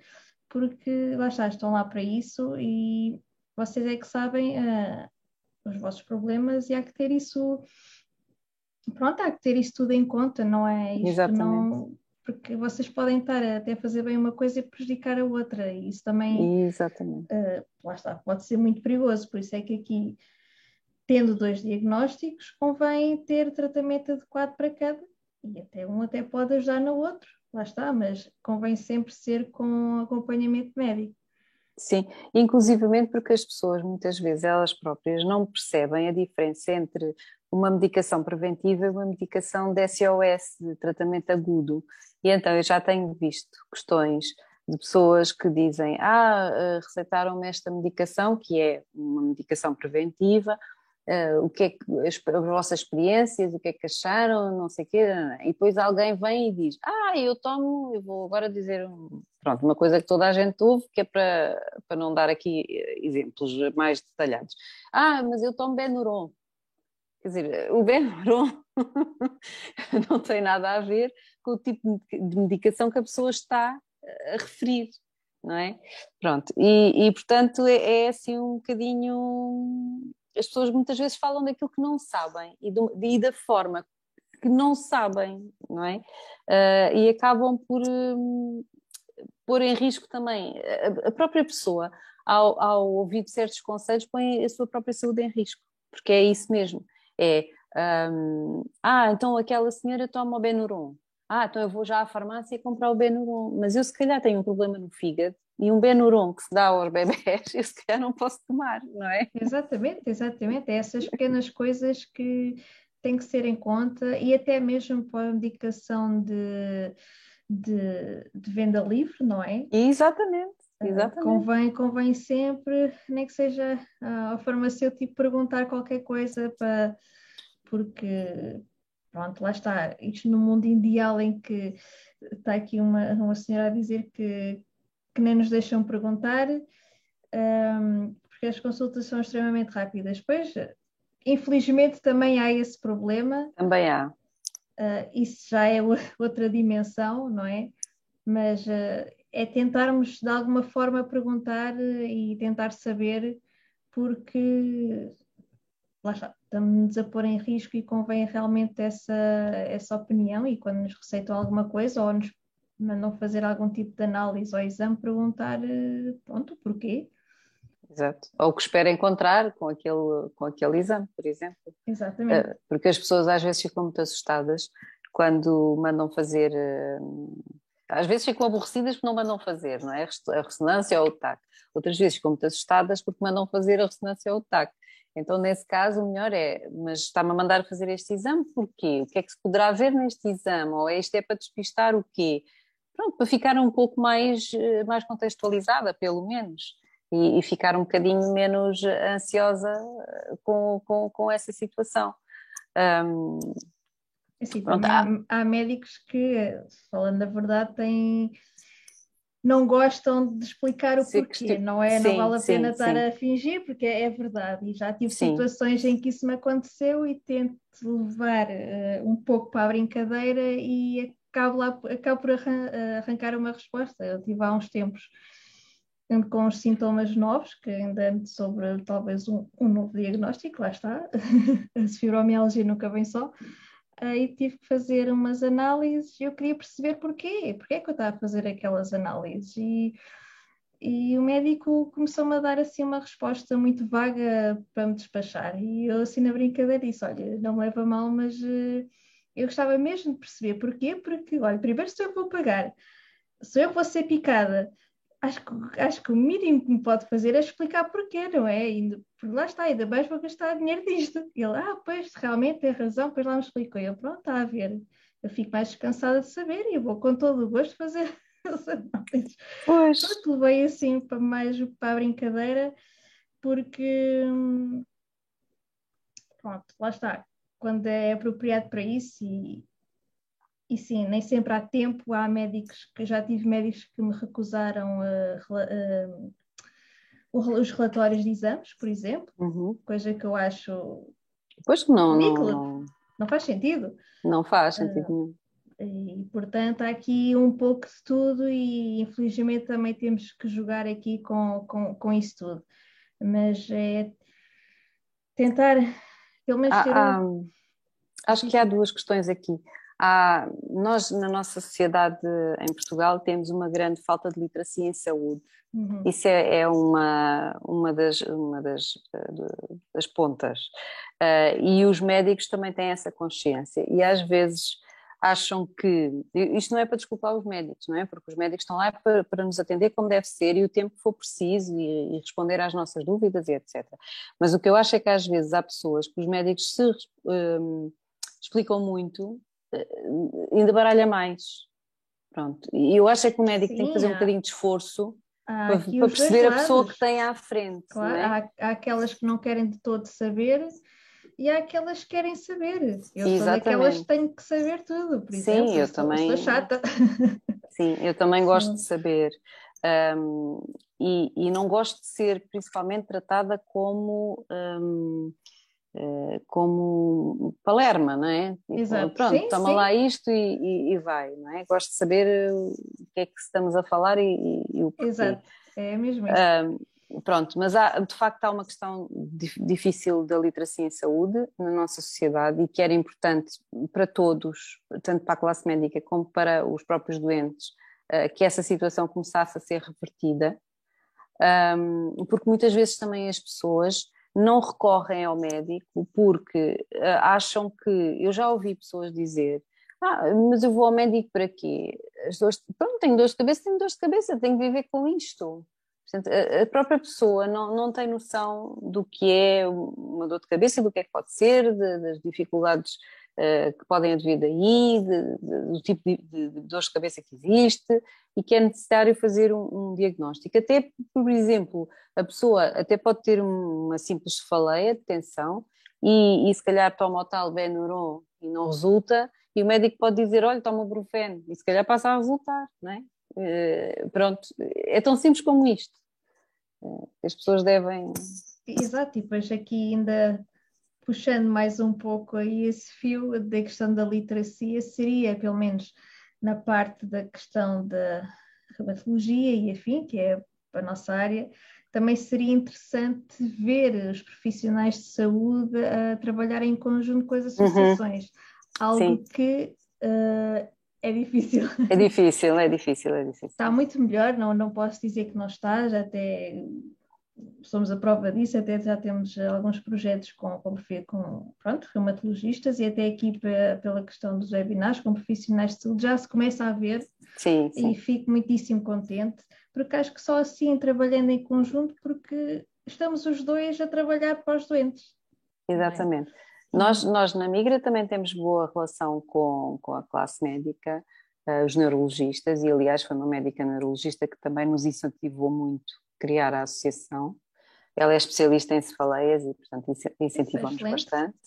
porque lá está, estão lá para isso e vocês é que sabem uh, os vossos problemas e há que ter isso, pronto, há que ter isso tudo em conta, não é? Isto Exatamente. Não, porque vocês podem estar a até fazer bem uma coisa e prejudicar a outra, e isso também Exatamente. Uh, lá está, pode ser muito perigoso, por isso é que aqui, tendo dois diagnósticos, convém ter tratamento adequado para cada, e até um até pode ajudar no outro, lá está, mas convém sempre ser com acompanhamento médico. Sim, inclusivamente porque as pessoas muitas vezes elas próprias não percebem a diferença entre uma medicação preventiva e uma medicação de SOS, de tratamento agudo. E então eu já tenho visto questões de pessoas que dizem: Ah, eh, receitaram-me esta medicação, que é uma medicação preventiva, uh, o que é que, as, as, vossas experiências, o que é que acharam, não sei o quê, e depois alguém vem e diz, ah, eu tomo, eu vou agora dizer, pronto, uma coisa que toda a gente ouve, que é para, para não dar aqui eh, exemplos mais detalhados. Ah, mas eu tomo Benuron. Quer dizer, o Benuron não tem nada a ver com o tipo de medicação que a pessoa está a referir não é? Pronto, e, e portanto é, é, assim um bocadinho as pessoas muitas vezes falam daquilo que não sabem e, do, e da forma que não sabem, não é? Uh, e acabam por um, pôr em risco também a, a própria pessoa, ao, ao, ouvir certos conselhos, põe a sua própria saúde em risco, porque é isso mesmo. É, um, ah, então aquela senhora toma o Benuron. Ah, então eu vou já à farmácia comprar o Benuron. Mas eu se calhar tenho um problema no fígado e um Benuron que se dá aos bebés, eu se calhar não posso tomar, não é? Exatamente, exatamente. É essas pequenas coisas que têm que ser em conta e até mesmo para a medicação de, de, de venda livre, não é? Exatamente. Ah, exatamente. Convém, convém sempre, nem que seja ao farmacêutico, perguntar qualquer coisa para porque, pronto, lá está, isto no mundo ideal em que está aqui uma, uma senhora a dizer que, que nem nos deixam perguntar, um, porque as consultas são extremamente rápidas. Pois, infelizmente, também há esse problema. Também há. Uh, isso já é outra dimensão, não é? Mas uh, é tentarmos de alguma forma perguntar uh, e tentar saber, porque lá está, estamos a pôr em risco e convém realmente essa, essa opinião. E quando nos receitam alguma coisa ou nos mandam fazer algum tipo de análise ou exame, perguntar, pronto, porquê? Exato. Ou o que espera encontrar com aquele, com aquele exame, por exemplo. Exatamente. Eh, porque as pessoas às vezes ficam muito assustadas quando mandam fazer. Eh, às vezes ficam aborrecidas porque não mandam fazer, não é? A ressonância ou o TAC. Outras vezes ficam muito assustadas porque mandam fazer a ressonância ou o TAC. Então, nesse caso, o melhor é, mas está-me a mandar fazer este exame, porquê? O que é que se poderá ver neste exame? Ou este é para despistar o quê? Pronto, para ficar um pouco mais, eh, mais contextualizada, pelo menos e, e ficar um bocadinho menos ansiosa eh, com, com, com essa situação. Um, assim, pronto, há, há, médicos que, falando a verdade, têm não gostam de explicar o sim, porquê, não é? Sim, não vale a sim, pena estar a fingir, porque é, é verdade. E já tive situações em que isso me aconteceu e tento levar uh, um pouco para a brincadeira e acabo, lá, acabo por arrancar uma resposta. Eu tive há uns tempos com os sintomas novos, que ainda ando sobre talvez um, um, novo diagnóstico, lá está, a fibromialgia nunca vem só, e tive que fazer umas análises e eu queria perceber porquê, porquê é que eu estava a fazer aquelas análises. E, e o médico começou-me a dar assim uma resposta muito vaga para me despachar. E eu assim na brincadeira disse, olha, não me leva mal, mas uh, eu gostava mesmo de perceber porquê, porque, olha, primeiro se eu vou pagar, se eu vou ser picada, acho que, acho que o mínimo que me pode fazer é explicar porquê, não é? Ainda, por lá está, ainda mais vou gastar dinheiro disto. E ele, ah, pois, realmente tem razão, pois lá me explicou. E eu, pronto, está a ver. Eu fico mais descansada de saber e eu vou com todo o gosto fazer as análises. Pois. Pronto, levei assim para mais para a brincadeira, porque, pronto, lá está. Quando é apropriado para isso e, e sim, nem sempre há tempo. Há médicos que já tive médicos que me recusaram os relatórios de exames, por exemplo, uhum. coisa que eu acho. Pois não, não, não faz sentido. Não faz sentido uh, nenhum. E, portanto, há aqui um pouco de tudo, e infelizmente também temos que jogar aqui com, com, com isso tudo. Mas é tentar, pelo menos. Ah, um... Acho que há duas questões aqui. Há, nós, na nossa sociedade em Portugal, temos uma grande falta de literacia em saúde. Uhum. Isso é, é, uma, uma, das, uma das, das pontas. Uh, e os médicos também têm essa consciência. E às vezes acham que. Isto não é para desculpar os médicos, não é? Porque os médicos estão lá para, para nos atender como deve ser e o tempo que for preciso e, e, responder às nossas dúvidas e etc. Mas o que eu acho é que às vezes há pessoas que os médicos se um, explicam muito eh, ainda baralha mais. Pronto. E eu acho é que o médico Sim, tem que fazer um bocadinho de esforço para, para perceber a pessoa que tem à frente. Claro, é? há, há, aquelas que não querem de todo saber e há aquelas que querem saber. Eu Exatamente. sou daquelas que tenho que saber tudo, por Sim, exemplo. eu também. Sou chata. Sim, eu também gosto Sim. de saber. Um, e, e, não gosto de ser principalmente tratada como um, eh, como Palerma, não é? Tipo, Exato. Pronto, sim, toma sim. lá isto e, e, e, vai, não é? Gosto de saber o que é que estamos a falar e, e o porquê. Exato, é mesmo isso. Pronto, mas há, de facto há uma questão difícil da literacia em saúde na nossa sociedade e que era importante para todos, tanto para a classe médica como para os próprios doentes, uh, que essa situação começasse a ser revertida, porque muitas vezes também as pessoas não recorrem ao médico porque uh, acham que. Eu já ouvi pessoas dizer: Ah, mas eu vou ao médico para quê? As dores, pronto, tenho dores de cabeça, tenho dores de cabeça, tenho que viver com isto. Portanto, a, própria pessoa não, não tem noção do que é uma dor de cabeça, do que é que pode ser, de, das dificuldades uh, que podem advir daí, de, de, do tipo de, de, de cabeça que existe e que é necessário fazer um, um, diagnóstico. Até, por exemplo, a pessoa até pode ter uma simples cefaleia de tensão e, e se calhar toma o tal Benuron e não resulta, e o médico pode dizer, olha, toma o Brufen, e se calhar passa a resultar, não é? Uh, pronto, é tão simples como isto. Uh, as pessoas devem... Exato, e depois aqui ainda puxando mais um pouco aí esse fio da questão da literacia, seria, pelo menos na parte da questão da reumatologia e afim, que é a nossa área, também seria interessante ver os profissionais de saúde a trabalhar em conjunto com as uhum. associações, uhum. algo Sim. que uh, é difícil. É difícil, é difícil, é difícil. Está muito melhor, não, não posso dizer que não está, já até somos a prova disso, até já temos alguns projetos com, com, com pronto, reumatologistas e até aqui pela questão dos webinars com profissionais de saúde já se começa a ver sim, sim. e fico muitíssimo contente, porque acho que só assim, trabalhando em conjunto, porque estamos os dois a trabalhar para os doentes. É? Exatamente. É? Nós, nós na Migra também temos boa relação com, com a classe médica, uh, os neurologistas, e aliás foi uma médica neurologista que também nos incentivou muito criar a associação. Ela é especialista em cefaleias e, portanto, incentivamos bastante.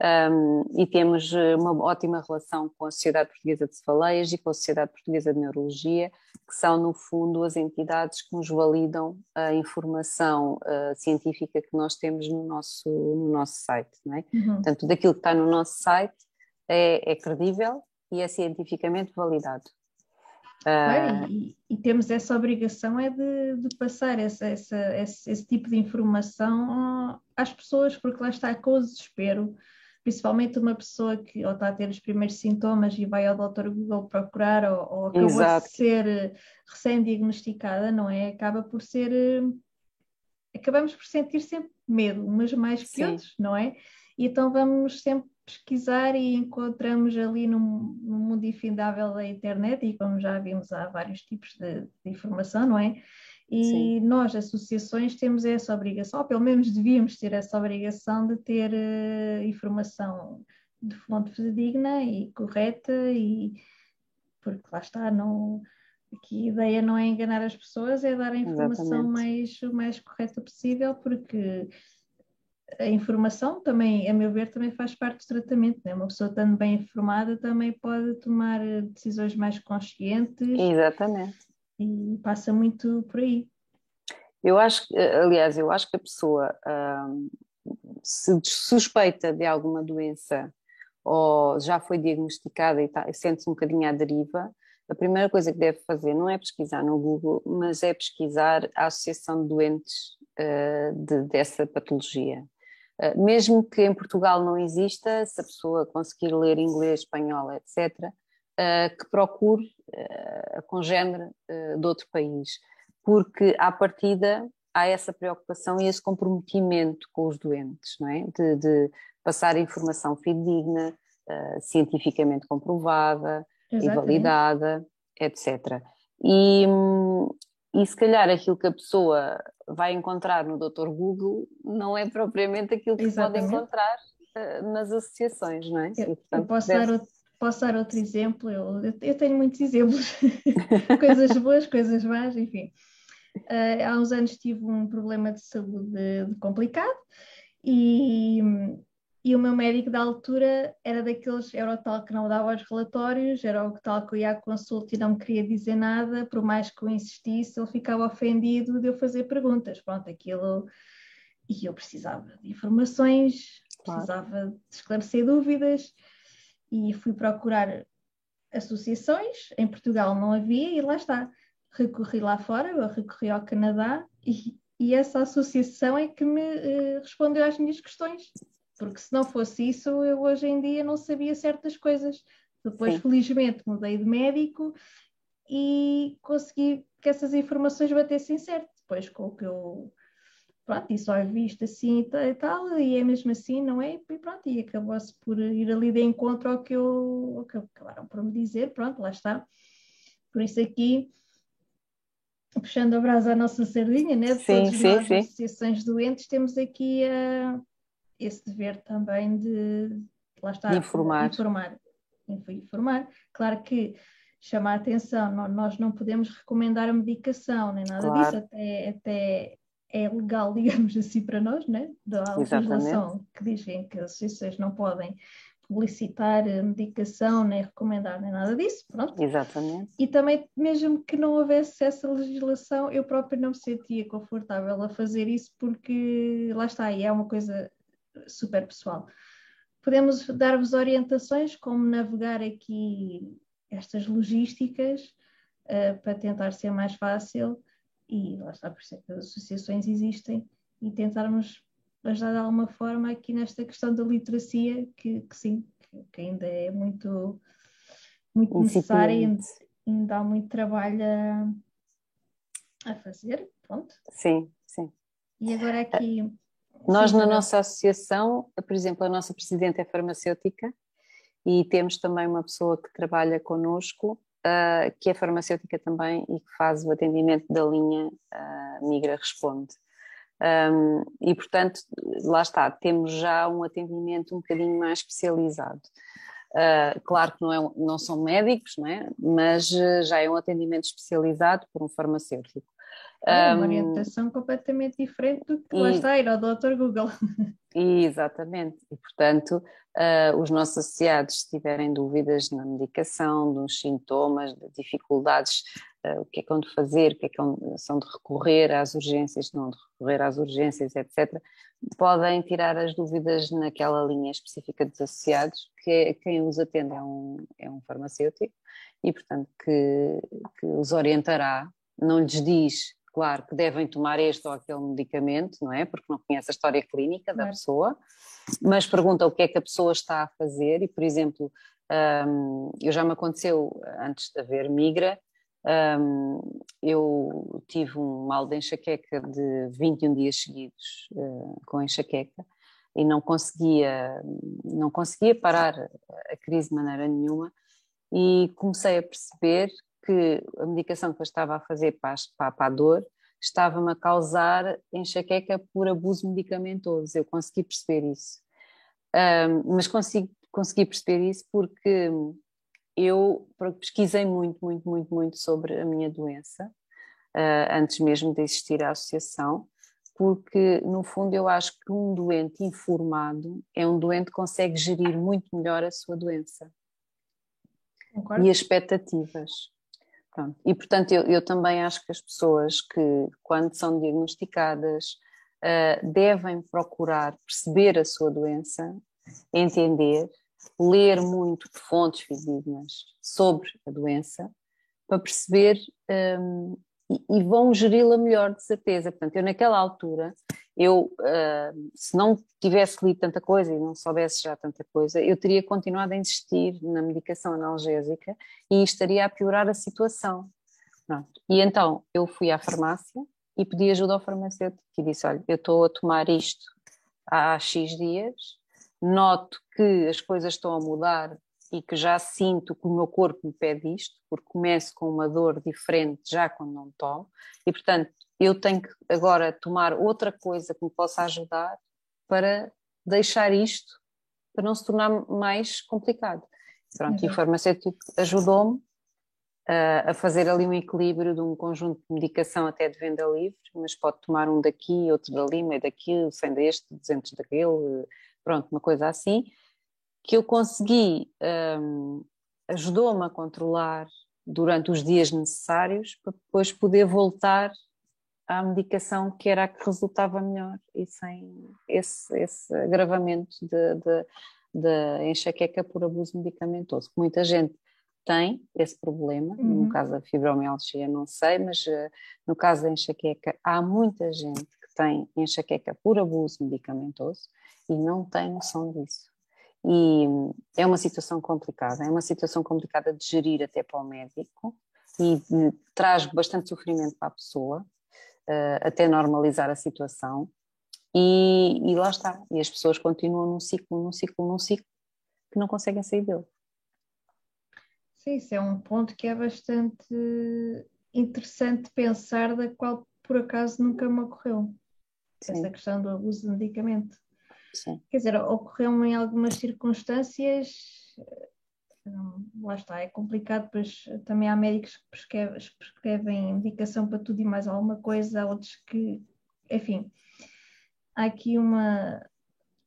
Um, e temos eh, uma ótima relação com a Sociedade Portuguesa de Cefaleias e com a Sociedade Portuguesa de Neurologia, que são, no fundo, as entidades que nos validam a informação uh, científica que nós temos no nosso, no nosso site. Não é? Uhum. Portanto, tudo aquilo que está no nosso site é, é credível e é cientificamente validado. Uh... E, e, temos essa obrigação é de, de passar essa, essa, esse, esse, tipo de informação às pessoas, porque lá está com o desespero, principalmente uma pessoa que ou está a ter os primeiros sintomas e vai ao Dr. Google procurar ou, ou acabou Exato. de ser eh, recém-diagnosticada, não é? Acaba por ser. Eh, acabamos por sentir sempre medo, umas mais que Sim. outros, não é? E então vamos sempre pesquisar e encontramos ali no, no mundo infindável da internet, e como já vimos, há vários tipos de, de informação, não é? E Sim. nós, associações, temos essa obrigação, ou pelo menos devíamos ter essa obrigação de ter uh, informação de fonte digna e correta, e porque lá está, não, aqui a ideia não é enganar as pessoas, é dar a informação mais, o mais correta possível, porque a informação também, a meu ver, também faz parte do tratamento. Né? Uma pessoa estando bem informada também pode tomar decisões mais conscientes. Exatamente. E passa muito por aí. Eu acho, eh, aliás, eu acho que a pessoa hum, se suspeita de alguma doença ou já foi diagnosticada e, tá, sente-se um bocadinho à deriva, a primeira coisa que deve fazer não é pesquisar no Google, mas é pesquisar a associação de doentes uh, de, dessa patologia. Eh, mesmo que em Portugal não exista, se a pessoa conseguir ler inglês, espanhol, etc., eh, que procure eh, a congénere de outro país, porque à partida há essa preocupação e esse comprometimento com os doentes, não é? De, de passar informação fidedigna, cientificamente comprovada Exatamente. e validada, etc. E, e se calhar aquilo que a pessoa vai encontrar no Dr. Google não é propriamente aquilo que Exatamente. pode encontrar uh, nas associações, não é? Eu, e, portanto, eu posso, deve... dar outro, posso, dar outro, exemplo, eu, eu tenho muitos exemplos, coisas boas, coisas más, enfim. Uh, há uns anos tive um problema de saúde complicado e e o meu médico da altura era daqueles, era o tal que não dava os relatórios, era o tal que eu ia à consulta e não me queria dizer nada, por mais que eu insistisse, ele ficava ofendido de eu fazer perguntas. Pronto, aquilo. E eu precisava de informações, claro. precisava de esclarecer dúvidas e fui procurar associações. Em Portugal não havia e lá está. Recorri lá fora, eu recorri ao Canadá e, e essa associação é que me uh, respondeu às minhas questões porque se não fosse isso, eu hoje em dia não sabia certas coisas. Depois, Sim. felizmente, mudei de médico e consegui que essas informações batessem certo. Depois, com o que eu. Pronto, e só visto assim e tal, e é mesmo assim, não é? E pronto, e acabou-se por ir ali de encontro ao que eu. Que acabaram por me dizer, pronto, lá está. Por isso aqui puxando a brasa à nossa sardinha, né? De sim, todas sim, nós, sim. associações doentes, temos aqui a, esse dever também de, lá está, de informar. informar. informar. Claro que chama a atenção, nós não podemos recomendar a medicação, nem nada claro. disso, até, até é legal, digamos assim, para nós, né? da legislação que dizem que as associações não podem publicitar medicação, nem recomendar, nem nada disso, pronto. Exatamente. E também, mesmo que não houvesse essa legislação, eu própria não me sentia confortável a fazer isso, porque lá está, e é uma coisa super pessoal. Podemos dar-vos orientações como navegar aqui estas logísticas uh, para tentar ser mais fácil, e lá está, por isso é as associações existem, e tentarmos ajudar de alguma forma aqui nesta questão da literacia, que, que sim, que, que, ainda é muito, muito necessária e ainda, ainda há muito trabalho a, a fazer. Pronto. Sim, sim. E agora aqui. Nós, sim, na nossa associação, por exemplo, a nossa presidente é farmacêutica e temos também uma pessoa que trabalha connosco, uh, que é farmacêutica também e que faz o atendimento da linha uh, Migra Responde. Um, e, portanto, lá está, temos já um atendimento um bocadinho mais especializado. Uh, claro que não, é, não são médicos, não é? mas já é um atendimento especializado por um farmacêutico. É uma orientação completamente diferente do que e, lá está ir ao Dr. Google. Exatamente, e portanto, uh, os nossos associados, se tiverem dúvidas na medicação, nos sintomas, de dificuldades, uh, o que é que hão de fazer, o que é que hão, são de recorrer às urgências, não de recorrer às urgências, etc., podem tirar as dúvidas naquela linha específica dos associados, que é, quem os atende é um, é um farmacêutico, e portanto que, que os orientará, não lhes diz claro que devem tomar este ou aquele medicamento, não é? Porque não conhece a história clínica da pessoa, mas pergunta o que é que a pessoa está a fazer e, por exemplo, um, eu já me aconteceu antes de haver migra, um, eu tive um mal de enxaqueca de 21 dias seguidos uh, com enxaqueca e não conseguia, não conseguia parar a crise de maneira nenhuma e comecei a perceber que a medicação que eu estava a fazer para, para, para a dor estava-me a causar enxaqueca por abuso medicamentoso. Eu consegui perceber isso. Um, mas consigo, consegui perceber isso porque eu pesquisei muito, muito, muito, muito sobre a minha doença, uh, antes mesmo de existir a associação, porque no fundo eu acho que um doente informado é um doente que consegue gerir muito melhor a sua doença. Concordo. E as expectativas. Pronto. E, portanto, eu, eu, também acho que as pessoas que, quando são diagnosticadas, uh, devem procurar perceber a sua doença, entender, ler muito de fontes fidedignas sobre a doença, para perceber um, e, e, vão geri-la melhor, de certeza. Portanto, eu naquela altura eu, uh, se não tivesse lido tanta coisa e não soubesse já tanta coisa, eu teria continuado a insistir na medicação analgésica e estaria a piorar a situação. Pronto. E então eu fui à farmácia e pedi ajuda ao farmacêutico e disse: Olha, eu estou a tomar isto há X dias, noto que as coisas estão a mudar e que já sinto que o meu corpo me pede isto, porque começo com uma dor diferente já quando não tomo, e portanto eu tenho que agora tomar outra coisa que me possa ajudar para deixar isto, para não se tornar mais complicado. Pronto, uhum. e o farmacêutico ajudou-me a fazer ali um equilíbrio de um conjunto de medicação até de venda livre, mas pode tomar um daqui, outro dali, meio daqui, 100 deste, 200 daquele, pronto, uma coisa assim, que eu consegui, um, ajudou-me a controlar durante os dias necessários para depois poder voltar à medicação que era a que resultava melhor e sem esse, esse agravamento de, de, de enxaqueca por abuso medicamentoso. Muita gente tem esse problema, uhum. no caso da fibromialgia não sei, mas uh, no caso da enxaqueca há muita gente que tem enxaqueca por abuso medicamentoso e não tem noção disso. E é uma situação complicada, é uma situação complicada de gerir até para o médico e de, traz bastante sofrimento para a pessoa, uh, até normalizar a situação. E, e, lá está, e as pessoas continuam num ciclo, num ciclo, num ciclo, que não conseguem sair dele. Sim, isso é um ponto que é bastante interessante pensar, da qual por acaso nunca me ocorreu. Sim. Essa questão do abuso de medicamento. Sim. Quer dizer, ocorreu-me em algumas circunstâncias, lá está, é complicado, pois também há médicos que prescrevem, prescrevem indicação para tudo e mais alguma coisa, há outros que enfim, há aqui uma.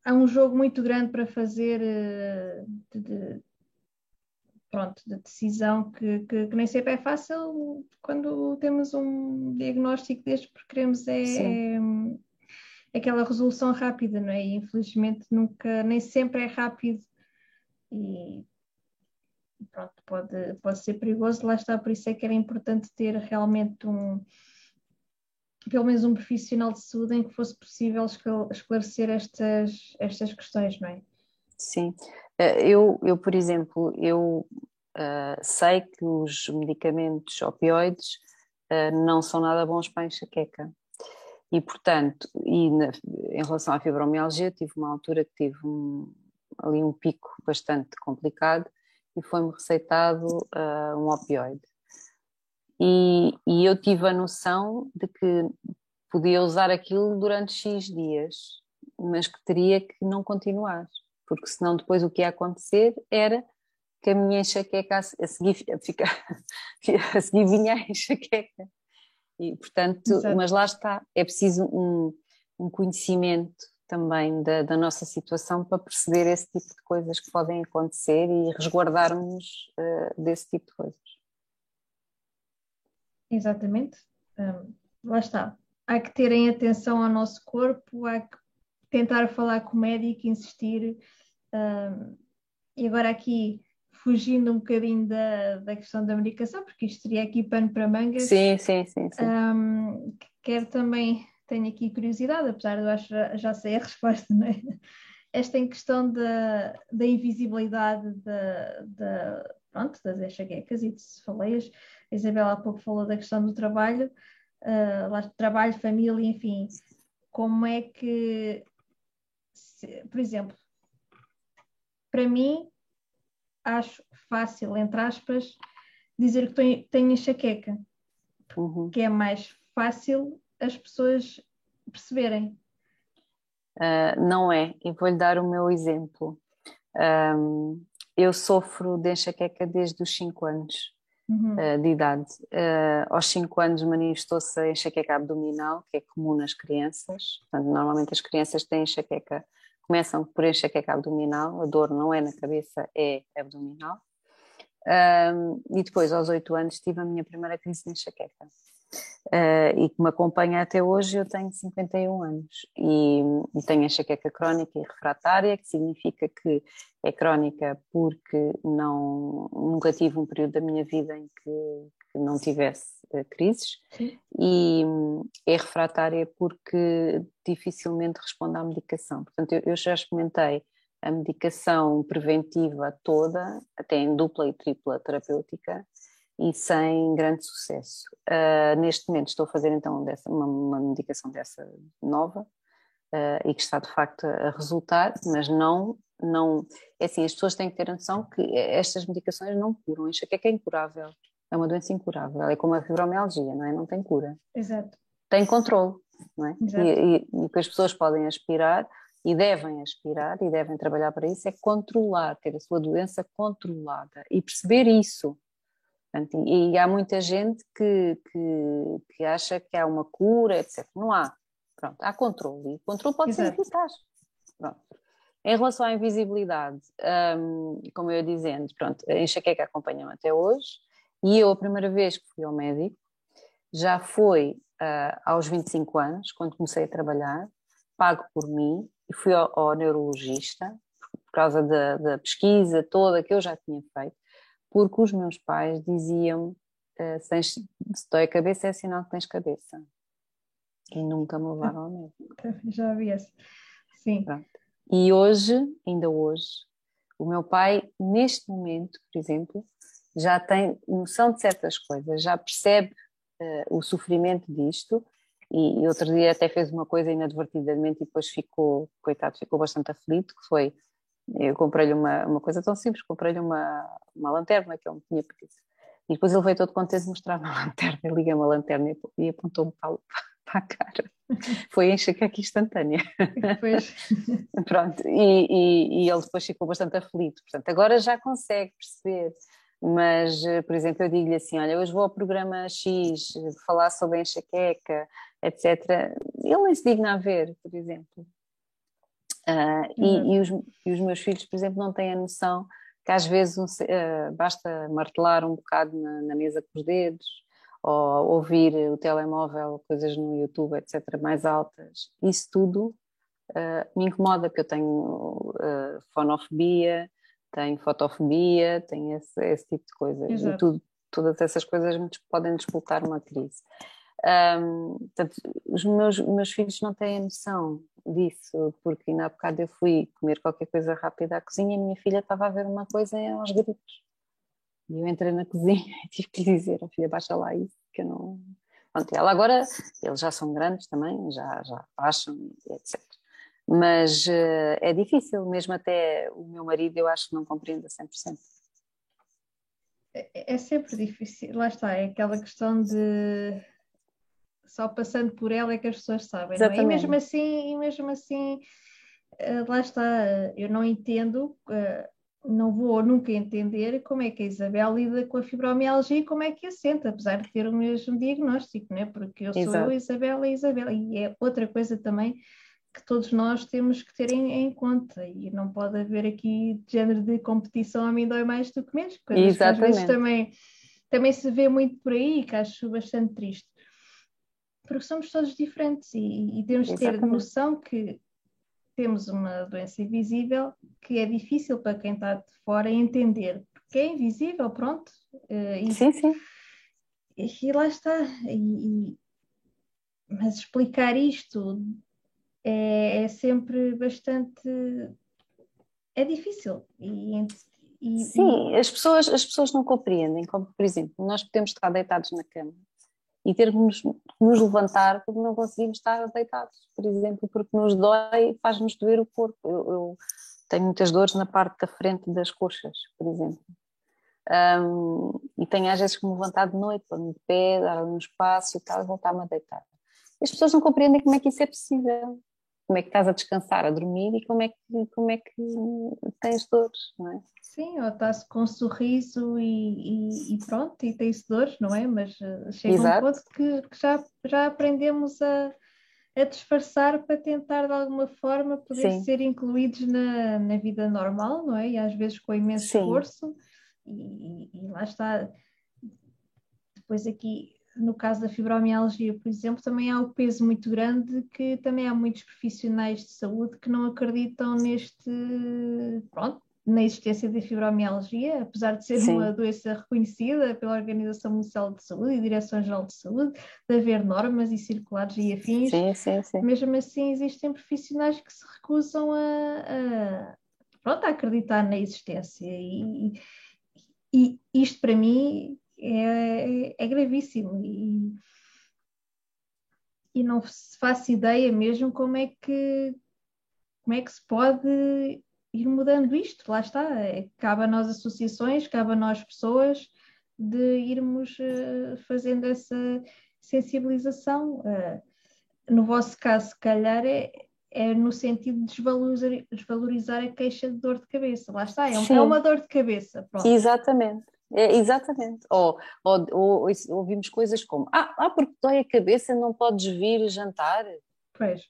Há um jogo muito grande para fazer eh, de, de pronto, de decisão que, que, que, nem sempre é fácil quando temos um diagnóstico deste, porque queremos é, é, aquela resolução rápida, não é? E infelizmente nunca, nem sempre é rápido e pronto, pode, pode ser perigoso, lá está, por isso é que era importante ter realmente um, pelo menos um profissional de saúde em que fosse possível esclarecer estas, estas questões, não é? Sim, eh, eu, eu por exemplo, eu uh, sei que os medicamentos opioides uh, não são nada bons para a enxaqueca. E, portanto, e na, em relação à fibromialgia, tive uma altura que tive um, ali um pico bastante complicado e foi-me receitado uh, um opioide. E, e, eu tive a noção de que podia usar aquilo durante X dias, mas que teria que não continuar, porque senão depois o que ia acontecer era que a minha enxaqueca a seguir, fica, a seguir vinha a enxaqueca. E, portanto, Exato. mas lá está, é preciso um, um conhecimento também da, da, nossa situação para perceber esse tipo de coisas que podem acontecer e resguardarmos uh, desse tipo de coisas. Exatamente. Um, lá está. Há que terem atenção ao nosso corpo, há que tentar falar com o médico, insistir. Um, e agora aqui, fugindo um bocadinho da, da questão da medicação, porque isto seria aqui pano para mangas. Sim, sim, sim. sim. Um, quero também tenho aqui curiosidade, apesar de eu acho já, já sei a resposta, não é? Esta em questão da, da invisibilidade da, da, pronto, das enxaquecas e de cefaleias. A Isabela há pouco falou da questão do trabalho, uh, trabalho, família, enfim. Como é que, se, por exemplo, para mim, acho fácil, entre aspas, dizer que tenho, tenho enxaqueca, uhum. que é mais fácil as pessoas perceberem. Uh, não é, e vou-lhe dar o meu exemplo. Um, eu sofro de enxaqueca desde os 5 anos uhum. uh, de idade. Uh, aos 5 anos manifestou-se a enxaqueca abdominal, que é comum nas crianças. Portanto, normalmente as crianças têm enxaqueca, começam por enxaqueca abdominal, a dor não é na cabeça, é abdominal. E depois, aos 8 anos, tive a minha primeira crise de enxaqueca uh, e que me acompanha até hoje, eu tenho 51 anos e, e tenho enxaqueca crónica e refratária, que significa que é crónica porque não, nunca tive um período da minha vida em que, que não tivesse crises Sim. e é refratária porque dificilmente responde à medicação. Portanto, eu, eu já experimentei a medicação preventiva toda, até em dupla e tripla terapêutica, e sem grande sucesso. Uh, neste momento estou a fazer então dessa, uma, uma medicação dessa nova uh, e que está de facto a resultar, mas não, não, é assim, as pessoas têm que ter noção que estas medicações não curam, isso é que é incurável, é uma doença incurável, é como a fibromialgia, não é? Não tem cura. Exato. Tem controle, não é? Exato. E, e, e o que as pessoas podem aspirar e devem aspirar e devem trabalhar para isso é controlar, ter a sua doença controlada e perceber isso Portanto, e, e, há muita gente que, que, que, acha que há uma cura, etc. Não há. Pronto, há controle. E o controle pode Exato. ser eficaz. Pronto. Em relação à invisibilidade, um, como eu ia dizendo, pronto, a enxaqueca acompanha-me até hoje e eu, a primeira vez que fui ao médico, já foi uh, aos 25 anos, quando comecei a trabalhar, pago por mim e fui ao, ao neurologista, por causa da, da pesquisa toda que eu já tinha feito porque os meus pais diziam uh, se dói a cabeça é sinal que tens cabeça e nunca me levaram ao médico. Já vi esse. Sim. Pronto. E hoje, ainda hoje, o meu pai, neste momento, por exemplo, já tem noção de certas coisas, já percebe uh, o sofrimento disto e, e, outro dia até fez uma coisa inadvertidamente e depois ficou, coitado, ficou bastante aflito, que foi eu comprei-lhe uma, uma coisa tão simples, comprei-lhe uma, uma lanterna que ele me tinha pedido. E depois ele veio todo contente mostrar-me a lanterna, liga-me a lanterna e, apontou-me para, para, a cara. Foi enxaqueca instantânea. Pois. Pronto, e, e, e, ele depois ficou bastante aflito. Portanto, agora já consegue perceber. Mas, por exemplo, eu digo-lhe assim: olha, hoje vou ao programa X falar sobre a enxaqueca, etc. ele nem se digna a ver, por exemplo. Uh, e, e, os, e, os, meus filhos, por exemplo, não têm a noção que às vezes um, uh, basta martelar um bocado na, na, mesa com os dedos ou ouvir o telemóvel, coisas no YouTube, etc., mais altas. Isso tudo uh, me incomoda, porque eu tenho fonofobia, tenho fotofobia, tenho esse, esse tipo de coisas. E tudo, todas essas coisas podem disputar uma crise. Um, portanto, os meus, meus filhos não têm noção disso, porque ainda há bocado eu fui comer qualquer coisa rápida à cozinha e a minha filha estava a ver uma coisa aos gritos. E eu entrei na cozinha e tive que lhe dizer, oh, filha, baixa lá isso, que eu não... Pronto, ela agora, eles já são grandes também, já, já baixam, etc. Mas uh, é difícil, mesmo até o meu marido eu acho que não compreende a 100%. É, é sempre difícil, lá está, é aquela questão de só passando por ela é que as pessoas sabem. É? E mesmo assim, e mesmo assim, eh, lá está, eu não entendo, eh, não vou nunca entender como é que a Isabel lida com a fibromialgia e como é que a sente, apesar de ter o mesmo diagnóstico, né? porque eu Exato. sou a Isabel e a Isabel. E é outra coisa também que todos nós temos que ter em, em, conta e não pode haver aqui género de competição a mim dói mais do que menos, coisas que às vezes também, também se vê muito por aí que acho bastante triste porque somos todos diferentes e, e temos de ter noção que temos uma doença invisível que é difícil para quem está de fora entender, porque é invisível, pronto. Uh, e, sim, sim. E, e lá está. E, mas explicar isto é, é, sempre bastante. É difícil. E, e, Sim, as pessoas, as pessoas não compreendem, como por exemplo, nós podemos estar deitados na cama e termos nos levantar porque não conseguimos estar deitados, por exemplo, porque nos dói, faz-nos doer o corpo. Eu, eu, tenho muitas dores na parte da frente das coxas, por exemplo. Um, e tenho às vezes que me levantar de noite, pôr-me de pé, dar um espaço e tal, e voltar-me a deitar. As pessoas não compreendem como é que isso é possível. Como é que estás a descansar, a dormir e como é que, como é que tens dores, não é? Sim, ou está-se com um sorriso e, e, e, pronto, e tem-se dores, não é? Mas uh, chega Exato. um ponto que, que, já, já aprendemos a, a disfarçar para tentar de alguma forma poder Sim. ser incluídos na, na vida normal, não é? E às vezes com imenso Sim. esforço, e, e, lá está. Depois aqui, no caso da fibromialgia, por exemplo, também há o peso muito grande que também há muitos profissionais de saúde que não acreditam neste, pronto, na existência de fibromialgia, apesar de ser Sim. uma doença reconhecida pela Organização Mundial de Saúde e Direção-Geral de Saúde, de haver normas e circulares e afins, sim, sim, sim. mesmo assim existem profissionais que se recusam a, a, pronto, a acreditar na existência e, e isto para mim é, é gravíssimo e, e não se faço ideia mesmo como é que como é que se pode ir mudando isto, lá está, é, cabe a nós associações, cabe a nós pessoas de irmos uh, fazendo essa sensibilização. Uh, no vosso caso, se calhar, é, é no sentido de desvalorizar, desvalorizar, a queixa de dor de cabeça. Lá está, é, um, é uma dor de cabeça. Pronto. Exatamente. É, exatamente. Ou, ou, ou, ouvimos coisas como: ah, ah, porque dói a cabeça, não podes vir jantar. Pois.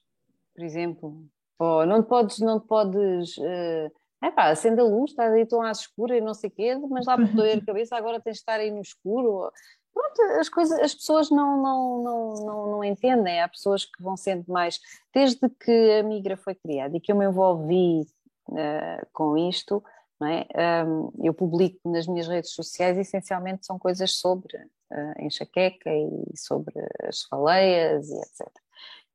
Por exemplo. Oh, não podes, não podes. Uh, epá, acende a luz, estás aí tão à escura e não sei o quê, mas lá por doer a cabeça, agora tens de estar aí no escuro. Pronto, as coisas, as pessoas não, não, não, não, não entendem. Há pessoas que vão sendo mais. Desde que a Migra foi criada e que eu me envolvi uh, com isto, é? Um, eu publico nas minhas redes sociais, essencialmente são coisas sobre uh, enxaqueca e sobre as faleias e etc.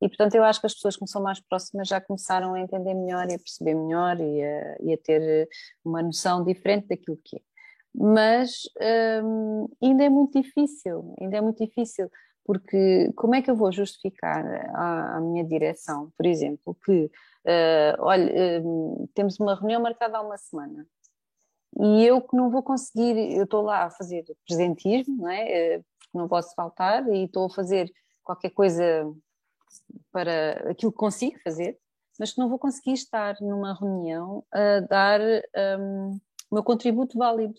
E, portanto, eu acho que as pessoas que são mais próximas já começaram a entender melhor e a perceber melhor e a, e a ter uma noção diferente daquilo que é. Mas hum, ainda é muito difícil, ainda é muito difícil, porque como é que eu vou justificar à minha direção, por exemplo, que, uh, olha, temos uma reunião marcada há uma semana e eu que não vou conseguir, eu estou lá a fazer presentismo, não é? Porque não posso faltar e estou a fazer qualquer coisa para aquilo que consigo fazer, mas que não vou conseguir estar numa reunião a dar um, o meu contributo válido.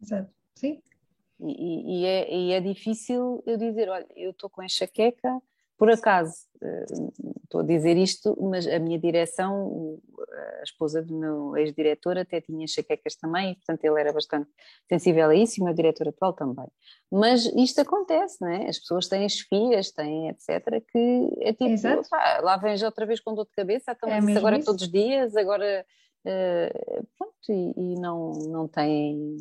Exato, sim. E, e, é, e, é, difícil eu dizer, olha, eu estou com enxaqueca, Por acaso, eh, estou a dizer isto, mas a minha direção, a esposa do meu ex-diretor até tinha enxaquecas também, e, portanto ele era bastante sensível a isso e o meu diretor atual também. Mas isto acontece, não é? As pessoas têm esfias, têm etc, que é tipo, pá, lá vens outra vez com dor de cabeça, então é isso agora é todos os dias, agora... Uh, pronto, e, e, não, não têm...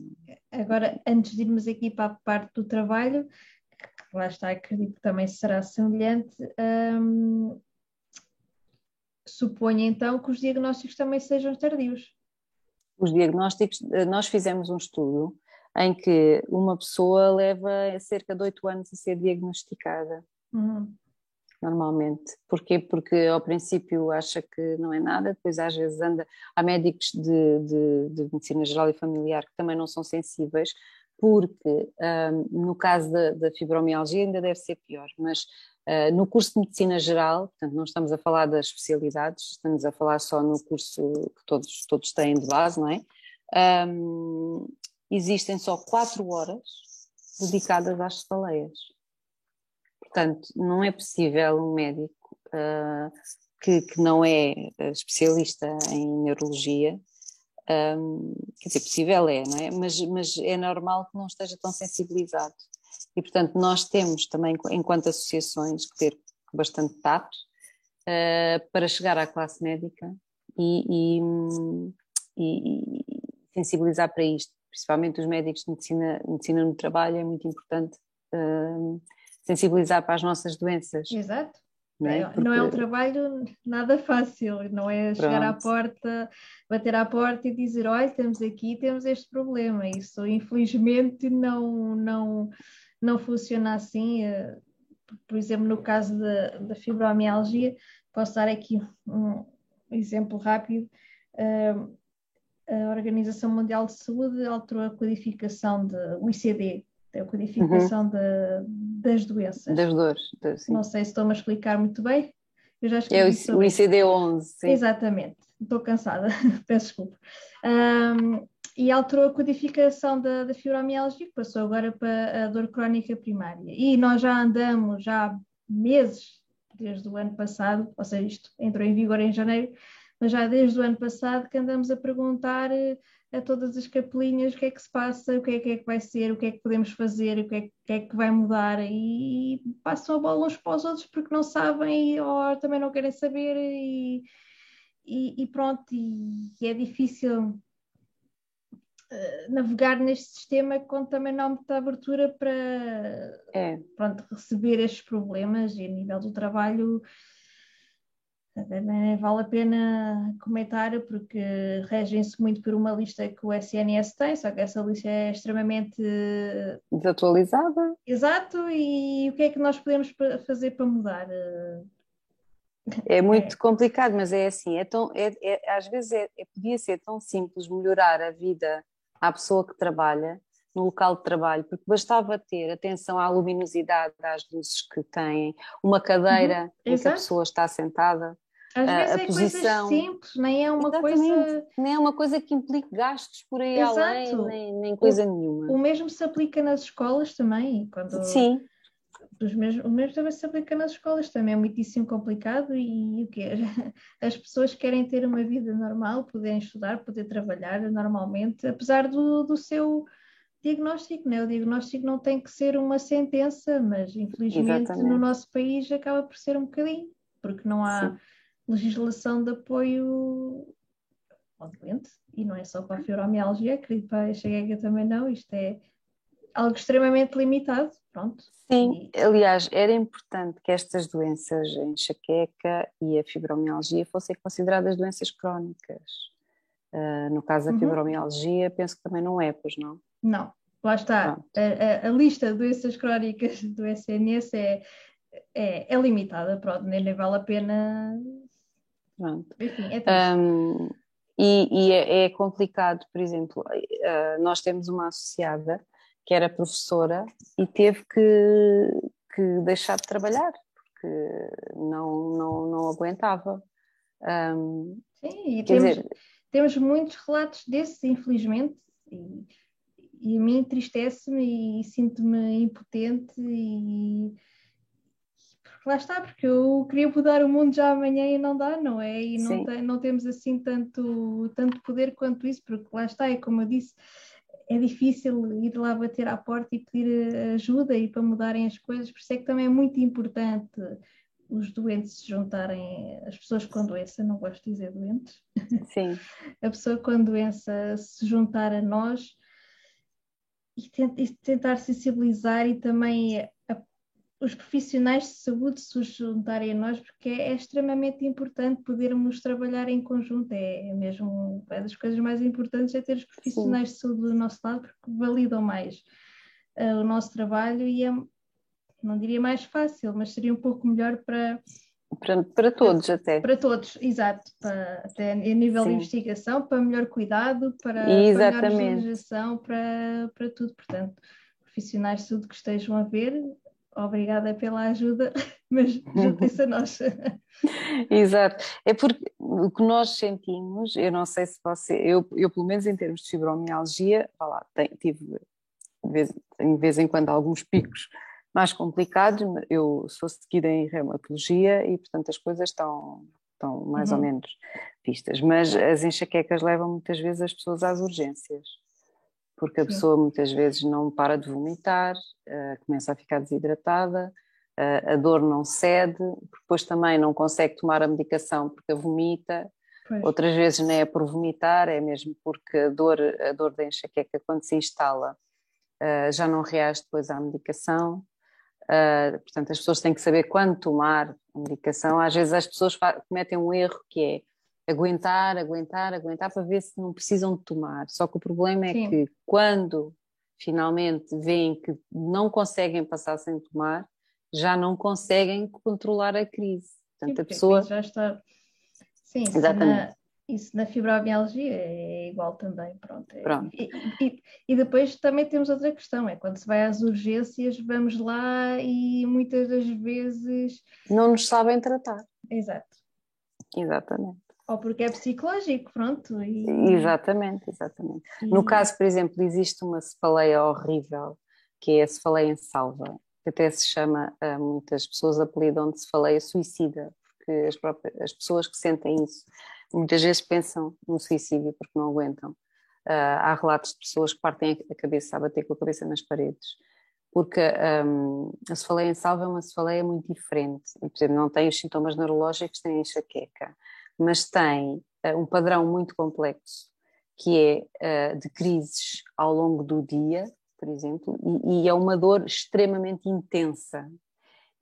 Agora, antes de irmos aqui para a parte do trabalho, lá está, acredito que também será semelhante, hum, suponho então que os diagnósticos também sejam tardios. Os diagnósticos, eh, nós fizemos um estudo em que uma pessoa leva cerca de oito anos a ser diagnosticada. Uhum. Normalmente. Porquê? Porque ao princípio acha que não é nada, depois às vezes anda. Há médicos de, de, de medicina geral e familiar que também não são sensíveis, porque um, no caso da, da, fibromialgia ainda deve ser pior, mas uh, no curso de medicina geral, portanto não estamos a falar das especialidades, estamos a falar só no curso que todos, todos têm de base, não é? Um, existem só quatro horas dedicadas às cefaleias. Portanto, não é possível um médico uh, que, que, não é especialista em neurologia um, quer dizer, possível é, não é? Mas, mas é normal que não esteja tão sensibilizado. E, portanto, nós temos também, enquanto associações, que ter bastante tato uh, para chegar à classe médica e, e, e, sensibilizar para isto. Principalmente os médicos de medicina, medicina no trabalho, é muito importante uh, sensibilizar para as nossas doenças. Exato. Não é? Porque... não é um trabalho nada fácil, não é chegar Pronto. à porta, bater à porta e dizer, olha, estamos aqui, temos este problema. Isso infelizmente não, não, não funciona assim. Eh, por exemplo, no caso da, da fibromialgia, posso dar aqui um exemplo rápido. Eh, a Organização Mundial de Saúde alterou a codificação de, o ICD, a codificação uhum. de, das doenças. Das dores. Não sei se estou-me a explicar muito bem. Eu já é o, o ICD-11. Exatamente. Estou cansada, peço desculpa. Um, e alterou a codificação da, da fibromialgia, passou agora para a dor crónica primária. E nós já andamos, já há meses, desde o ano passado, ou seja, isto entrou em vigor em janeiro, mas já desde o ano passado que andamos a perguntar eh, a todas as capelinhas o que é que se passa, o que é que, é que vai ser, o que é que podemos fazer, o que é que, que, é que vai mudar e passam a bola uns para os outros porque não sabem ou também não querem saber e, e, e pronto, e, e, é difícil uh, navegar neste sistema quando também não há muita abertura para é. pronto, receber estes problemas e a nível do trabalho nem vale a pena comentar porque regem-se muito por uma lista que o SNS tem, só que essa lista é extremamente desatualizada. Exato, e o que é que nós podemos fazer para mudar? É muito é. complicado, mas é assim, é tão, é, é às vezes é, é, podia ser tão simples melhorar a vida à pessoa que trabalha no local de trabalho, porque bastava ter atenção à luminosidade das luzes que têm, uma cadeira uhum, em que a pessoa está sentada, às vezes a é posição. coisas simples, nem é uma Exatamente. coisa. Nem é uma coisa que implique gastos por aí Exato. além, nem, nem coisa o, nenhuma. O mesmo se aplica nas escolas também. Quando... Sim. Os mesmos, o mesmo também se aplica nas escolas, também é muitíssimo complicado e, o que As pessoas querem ter uma vida normal, poderem estudar, poder trabalhar normalmente, apesar do, do seu diagnóstico, né? o diagnóstico não tem que ser uma sentença, mas infelizmente Exatamente. no nosso país acaba por ser um bocadinho, porque não há Sim legislação de apoio ao doente, e não é só para a fibromialgia, acredito para a enxaqueca também não, isto é algo extremamente limitado, pronto. Sim, e... aliás, era importante que estas doenças, a enxaqueca e a fibromialgia, fossem consideradas doenças crónicas. Uh, no caso da uhum. fibromialgia, penso que também não é, pois não? Não, lá está. A, a, a, lista de doenças crónicas do SNS é, é, é limitada, pronto, nem, nem vale a pena Pronto. Enfim, é um, e, e é, é, complicado, por exemplo, uh, nós temos uma associada que era professora e teve que, que deixar de trabalhar porque não, não, não aguentava. Um, Sim, e temos, dizer... temos muitos relatos desses, infelizmente, e, e a mim entristece-me e sinto-me impotente e lá está, porque eu queria mudar o mundo já amanhã e não dá, não é? E não, tem, não temos assim tanto, tanto poder quanto isso, porque lá está, é como eu disse, é difícil ir lá bater à porta e pedir ajuda e para mudarem as coisas, por isso é que também é muito importante os doentes se juntarem, as pessoas com doença, não gosto de dizer doentes, Sim. a pessoa com doença se juntar a nós e, tentar sensibilizar e também a, os profissionais de saúde se juntarem a nós, porque é, é, extremamente importante podermos trabalhar em conjunto, é, é mesmo uma das coisas mais importantes é ter os profissionais Sim. de saúde do nosso lado, porque validam mais uh, o nosso trabalho e é, não diria mais fácil, mas seria um pouco melhor para. Para, para todos, até. Para todos, exato. Para, até a nível Sim. de investigação, para melhor cuidado, para, para melhor legislação, para, para tudo. Portanto, profissionais de saúde que estejam a ver, obrigada pela ajuda, mas juntem-se a nós. Exato. É porque o que nós sentimos, eu não sei se você, eu, eu pelo menos em termos de fibromialgia, lá, tive de vez, de vez em quando alguns picos mais complicados. Eu sou seguida em reumatologia e, portanto, as coisas estão, estão mais uhum. ou menos vistas. Mas as enxaquecas levam muitas vezes as pessoas às urgências, porque a Sim. pessoa muitas vezes não para de vomitar, uh, começa a ficar desidratada, uh, a dor não cede, depois também não consegue tomar a medicação porque a vomita. Pois. Outras vezes não é por vomitar, é mesmo porque a dor, a dor da enxaqueca, quando se instala, uh, já não reage depois à medicação. Portanto, as pessoas têm que saber quando tomar a medicação. Às vezes as pessoas cometem um erro que é aguentar, aguentar, aguentar para ver se não precisam de tomar. Só que o problema é Sim. que quando finalmente veem que não conseguem passar sem tomar, já não conseguem controlar a crise. Portanto, Sim, a pessoa já está. Sim, Exatamente. Isso na fibromialgia é igual também, pronto. É, pronto. E, e, e, depois também temos outra questão, é quando se vai às urgências, vamos lá e muitas das vezes... Não nos sabem tratar. Exato. Exatamente. Ou porque é psicológico, pronto. E... Exatamente, exatamente. E... No caso, por exemplo, existe uma cefaleia horrível, que é a cefaleia em salva, que até se chama, eh, muitas pessoas apelidam de cefaleia suicida, porque as, próprias, as pessoas que sentem isso muitas vezes pensam no suicídio porque não aguentam. Uh, há relatos de pessoas que partem a cabeça a bater com a cabeça nas paredes, porque um, a cefaleia em salva é uma cefaleia muito diferente. Por exemplo, não tem os sintomas neurológicos, tem enxaqueca, mas tem uh, um padrão muito complexo, que é uh, de crises ao longo do dia, por exemplo, e, e é uma dor extremamente intensa.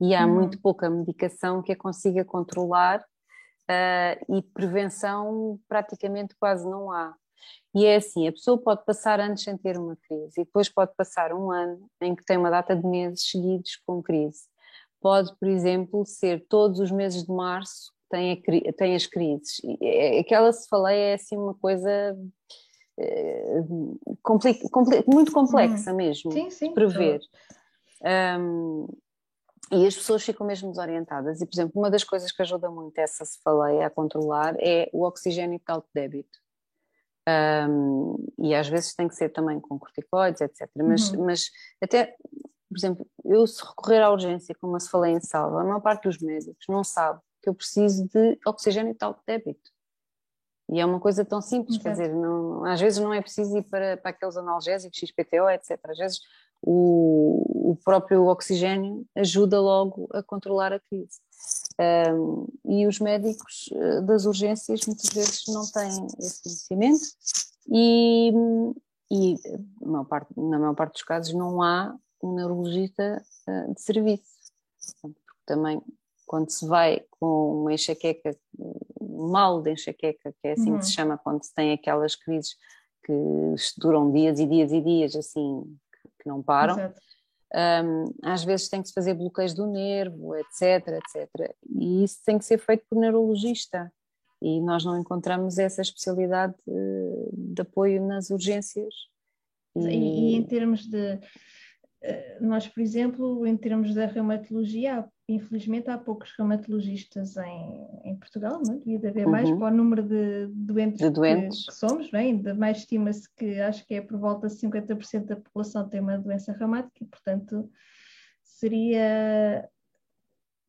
E há uhum. muito pouca medicação que a consiga controlar uh, e prevenção praticamente quase não há. E é assim, a pessoa pode passar anos sem ter uma crise e depois pode passar um ano em que tem uma data de meses seguidos com crise. Pode, por exemplo, ser todos os meses de março tem, a, tem as crises. É, aquela se falei é assim uma coisa uh, muito complexa uhum. mesmo sim, sim, de prever. Um, e as pessoas ficam mesmo desorientadas. E, por exemplo, uma das coisas que ajuda muito essa cefaleia a controlar é o oxigênio de alto débito. Um, e às vezes tem que ser também com corticoides, etc. Mas, uhum. mas até, por exemplo, eu se recorrer à urgência, como se falei em salva, a maior parte dos médicos não sabe que eu preciso de oxigênio de alto débito. E é uma coisa tão simples, quer dizer, não, às vezes não é preciso ir para, para aqueles analgésicos, XPTO, etc. Às vezes o, o próprio oxigênio ajuda logo a controlar a crise. Um, e os médicos eh, das urgências muitas vezes não têm esse conhecimento e, e na, maior parte, na maior parte dos casos não há um neurologista uh, de serviço. Também quando se vai com uma enxaqueca, um mal de enxaqueca, que é assim uhum. que se chama, quando se tem aquelas crises que duram dias e dias e dias, assim, que não param. Um, às vezes tem que se fazer bloqueios do nervo, etc, etc. E isso tem que ser feito por neurologista. E nós não encontramos essa especialidade de, de apoio nas urgências. E... e, em termos de. Eh, nós, por exemplo, em termos da reumatologia, infelizmente há poucos reumatologistas em, em Portugal, não é? devia de haver mais uhum. para o número de doentes, de doentes. Que, que, somos, não é? ainda mais estima-se que acho que é por volta de 50% da população tem uma doença reumática e, portanto, seria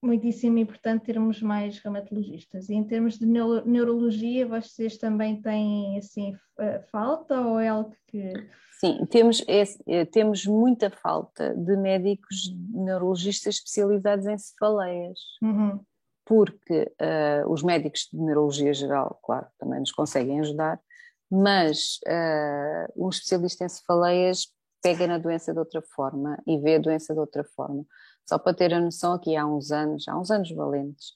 muitíssimo importante termos mais reumatologistas. E em termos de neurologia, vocês também têm assim falta ou é algo que Sim, temos, é, temos muita falta de médicos neurologistas especializados em cefaleias. Uhum. Porque uh, os médicos de neurologia geral, claro, também nos conseguem ajudar, mas uh, um especialista em cefaleias pega na doença de outra forma e vê a doença de outra forma. Só para ter a noção, aqui há uns anos, há uns anos valentes,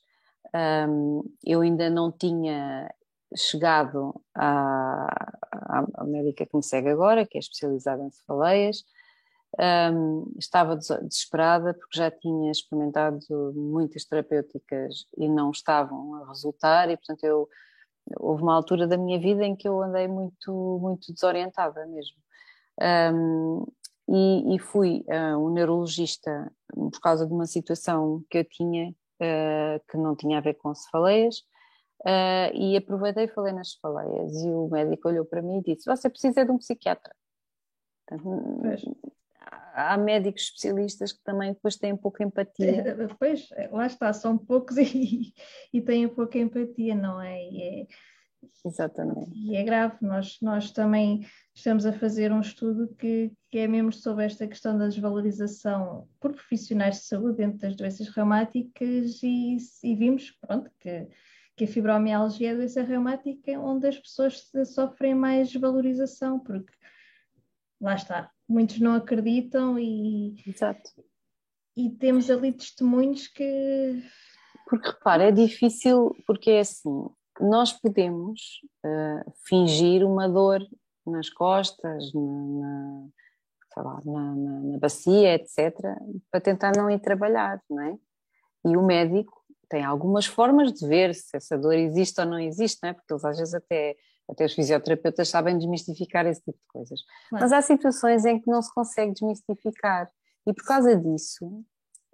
um, eu ainda não tinha chegado à, à, médica que me segue agora, que é especializada em cefaleias, um, estava desesperada porque já tinha experimentado muitas terapêuticas e não estavam a resultar e portanto eu houve uma altura da minha vida em que eu andei muito muito desorientada mesmo. Um, e, e, fui a um neurologista por causa de uma situação que eu tinha uh, que não tinha a ver com cefaleias Uh, e aproveitei e falei nas cefaleias e o médico olhou para mim e disse, você precisa de um psiquiatra. Portanto, há médicos especialistas que também depois têm pouca empatia. Pois, lá está, são poucos e, e têm pouca empatia, não é? é? Exatamente. E é grave, nós, nós também estamos a fazer um estudo que, que é mesmo sobre esta questão da desvalorização por profissionais de saúde dentro das doenças reumáticas e, e vimos, pronto, que que a fibromialgia é a doença reumática onde as pessoas sofrem mais valorização, porque lá está, muitos não acreditam e, Exato. e temos ali testemunhos que. Porque repara, é difícil, porque é assim, nós podemos uh, fingir uma dor nas costas, na, na, lá, na, na, bacia, etc., para tentar não ir trabalhar, não é? E o médico tem algumas formas de ver se essa dor existe ou não existe, não é? porque eles às vezes até, até os fisioterapeutas sabem desmistificar esse tipo de coisas. Claro. Mas há situações em que não se consegue desmistificar e por causa disso,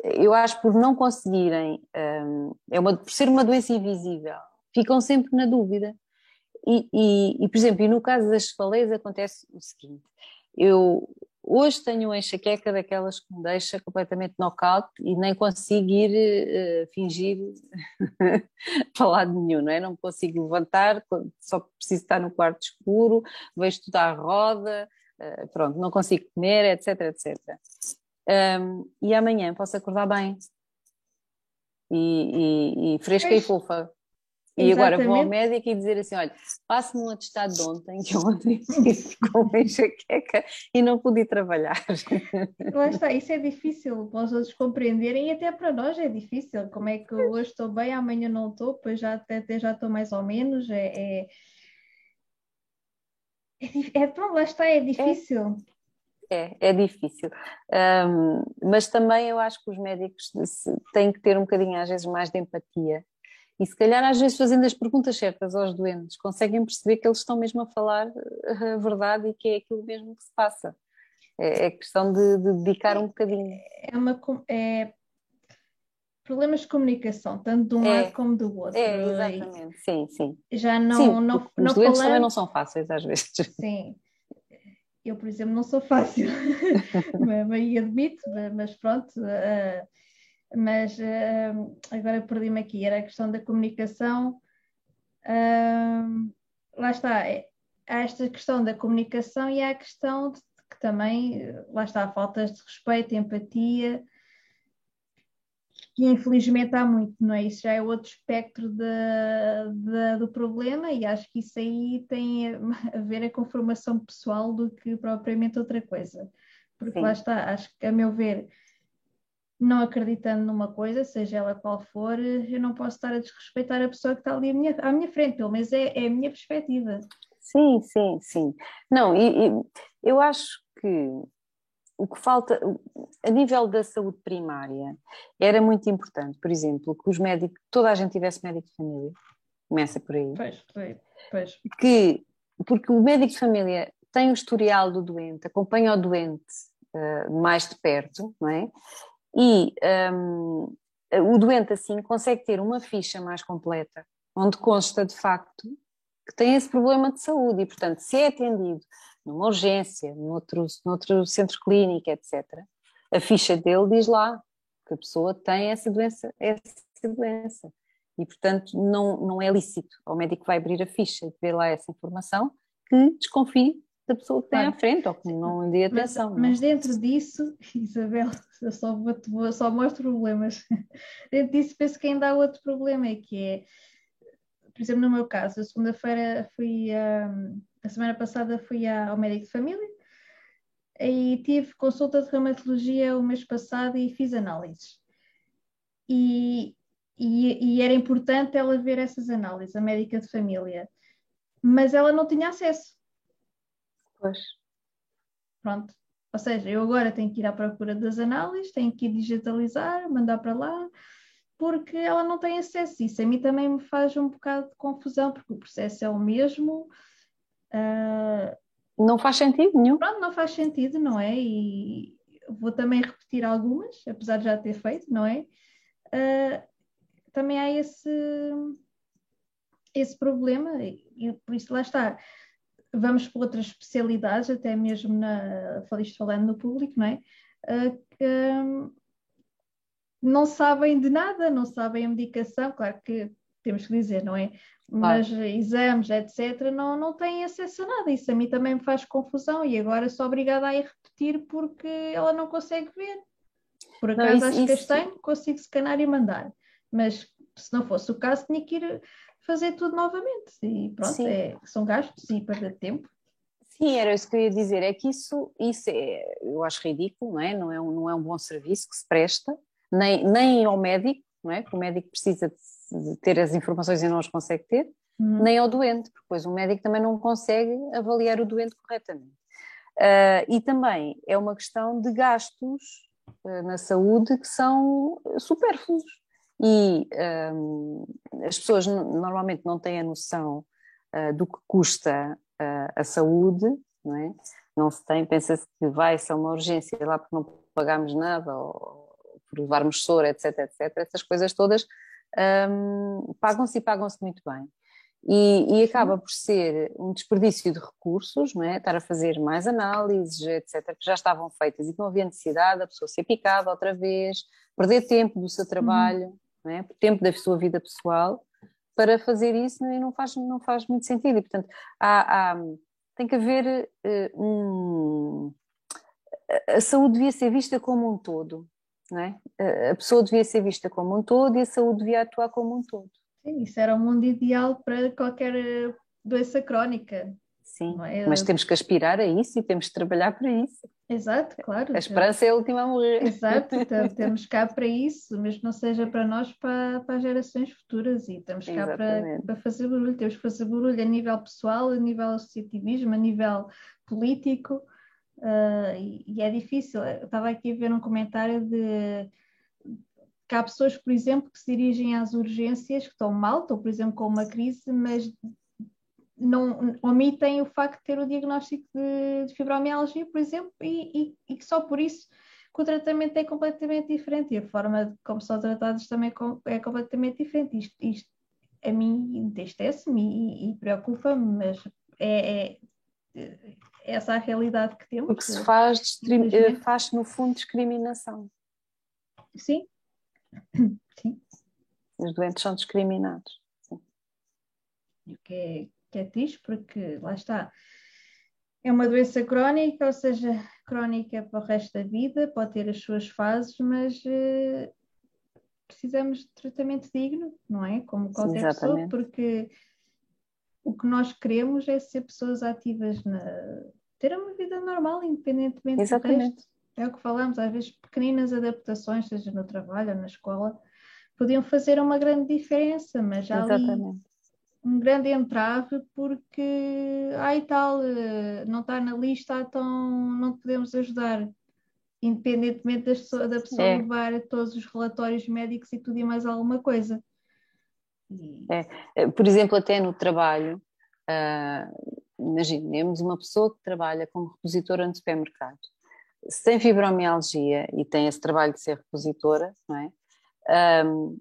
eu acho por não conseguirem, um, é uma, por ser uma doença invisível, ficam sempre na dúvida. E, e, e por exemplo, e no caso das cefaleias acontece o seguinte, eu Hoje tenho uma enxaqueca daquelas que me deixa completamente knockout e nem consigo ir uh, fingir para lado nenhum, não é? Não consigo levantar, só preciso estar no quarto escuro, vejo tudo à roda, uh, pronto, não consigo comer, etc, etc. Um, e amanhã posso acordar bem e, e, e fresca e fofa. E Exatamente. agora vou ao médico e dizer assim: olha, passe-me um atestado de ontem, que ontem ficou uma enxaqueca e não pude trabalhar. Lá está, isso é difícil para os outros compreenderem e até para nós é difícil. Como é que hoje estou bem, amanhã não estou, depois já até, já estou mais ou menos. É, é, é, é pronto, lá está, é difícil. É, é difícil. Um, mas também eu acho que os médicos têm que ter um bocadinho, às vezes, mais de empatia e se calhar, às vezes, fazendo as perguntas certas aos doentes, conseguem perceber que eles estão mesmo a falar eh, a verdade e que é aquilo mesmo que se passa. É, é questão de, de, dedicar um bocadinho. É uma. É, problemas de comunicação, tanto de um é, lado como do outro. É, exatamente, sim, sim. Já não. Sim, não, os não doentes falando... também não são fáceis, às vezes. Sim. Eu, por exemplo, não sou fácil, e admito, mas pronto. Uh, mas uh, agora perdi-me aqui, era a questão da comunicação. Uh, lá está, é, há esta questão da comunicação e há a questão de que também, lá está, faltas de respeito, empatia, que infelizmente há muito, não é? Isso já é outro espectro de, de, do problema e acho que isso aí tem a ver com formação pessoal do que propriamente outra coisa. Porque Sim. lá está, acho que a meu ver não acreditando numa coisa, seja ela qual for, eu não posso estar a desrespeitar a pessoa que está ali à minha, à minha frente, pelo menos é, é a minha perspectiva. Sim, sim, sim. Não, e, e, eu acho que o que falta, a nível da saúde primária, era muito importante, por exemplo, que os médicos, toda a gente tivesse médico de família, começa por aí. Pois, pois. Que, porque o médico de família tem o historial do doente, acompanha o doente uh, mais de perto, não é? E um, o doente, assim, consegue ter uma ficha mais completa, onde consta de facto que tem esse problema de saúde e, portanto, se é atendido numa urgência, noutro, noutro centro clínico, etc., a ficha dele diz lá porque a pessoa tem essa doença, essa doença. E, portanto, não, não é lícito ao médico que vai abrir a ficha e ver lá essa informação que desconfie da pessoa que tem claro. à frente ou que não dê atenção. Mas, mas dentro disso, Isabel, eu só, vou, só mostro problemas. dentro disso, penso que ainda há outro problema, é que é, por exemplo, no meu caso, a segunda-feira fui, um, a semana passada fui ao médico de família e tive consulta de reumatologia o mês passado e fiz análises. E, e, e era importante ela ver essas análises, a médica de família, mas ela não tinha acesso Pois. Pronto. Ou seja, eu agora tenho que ir à procura das análises, tenho que ir digitalizar, mandar para lá, porque ela não tem acesso. Isso a mim também me faz um bocado de confusão, porque o processo é o mesmo. Uh... Não faz sentido nenhum. Pronto, não faz sentido, não é? E vou também repetir algumas, apesar de já ter feito, não é? Uh, também há esse, esse problema, e por isso lá está vamos para outras especialidades, até mesmo na, isto falando no público, não é? Uh, que um, não sabem de nada, não sabem a medicação, claro que temos que dizer, não é? Mas claro. exames, etc., não, não têm acesso a nada. Isso a mim também me faz confusão e agora sou obrigada a ir repetir porque ela não consegue ver. Por acaso não, isso, acho que isso... castanho, consigo escanar e mandar. Mas se não fosse o caso, tinha que ir fazer tudo novamente. E pronto, é, são gastos e perda de tempo. Sim, era isso que eu ia dizer. É que isso, isso é, eu acho ridículo, não é? Não é um, não é um bom serviço que se presta, nem, nem ao médico, não é? Que o médico precisa de, de ter as informações e não as consegue ter, uhum. nem ao doente, porque depois o médico também não consegue avaliar o doente corretamente. Uh, e também é uma questão de gastos uh, na saúde que são supérfluos e um, as pessoas normalmente não têm a noção uh, do que custa uh, a saúde, não é? Não se tem, pensa-se que vai ser uma urgência lá porque não pagamos nada ou, por levarmos soro, etc, etc. Essas coisas todas um, pagam-se e pagam-se muito bem. E, e, acaba por ser um desperdício de recursos, não é? estar a fazer mais análises, etc., que já estavam feitas e que não havia necessidade, a pessoa ser picada outra vez, perder tempo do seu uhum. trabalho, não é? tempo da sua vida pessoal para fazer isso e não faz, não faz muito sentido. E, portanto, há, há tem que haver uh, um. A saúde devia ser vista como um todo, não é? A pessoa devia ser vista como um todo e a saúde devia atuar como um todo. Sim, isso era o mundo ideal para qualquer eh, doença crónica. Sim, é? mas temos que aspirar a isso e temos que trabalhar para isso. Exato, claro. A esperança é a última a morrer. Exato, então, temos cá para isso, mesmo que não seja para nós, para, para as gerações futuras e estamos cá para, para fazer barulho. Temos que fazer barulho a nível pessoal, a nível associativismo, a nível político uh, e, e, é difícil. Eu estava aqui a ver um comentário de que há pessoas, por exemplo, que se dirigem às urgências que estão mal, estão, por exemplo, com uma crise, mas não omitem o facto de ter o diagnóstico de, de fibromialgia, por exemplo, e, e, e, só por isso que o tratamento é completamente diferente e a forma como são tratados também é completamente diferente. Isto, isto a mim entristece-me e, e preocupa-me, mas é, é, é, essa a realidade que temos. O que se faz, eh, faz no fundo discriminação. Sim. Sim. Os doentes são discriminados. Sim. O que é, que é triste, porque lá está, é uma doença crónica, ou seja, crónica para o resto da vida, pode ter as suas fases, mas uh, precisamos de tratamento digno, não é? Como qualquer Sim, pessoa, porque o que nós queremos é ser pessoas ativas, na... ter uma vida normal, independentemente Exatamente. do resto. É o que falamos, às vezes pequeninas adaptações, seja no trabalho ou na escola, podiam fazer uma grande diferença, mas já Exatamente. ali um grande entrave porque, ai tal, eh, não está na lista, então não podemos ajudar, independentemente da, da pessoa é. levar todos os relatórios médicos e tudo e mais alguma coisa. É. Eh, por exemplo, até no trabalho, uh, imaginemos uma pessoa que trabalha como repositora no supermercado. Se tem fibromialgia e tem esse trabalho de ser repositora, não é? Um,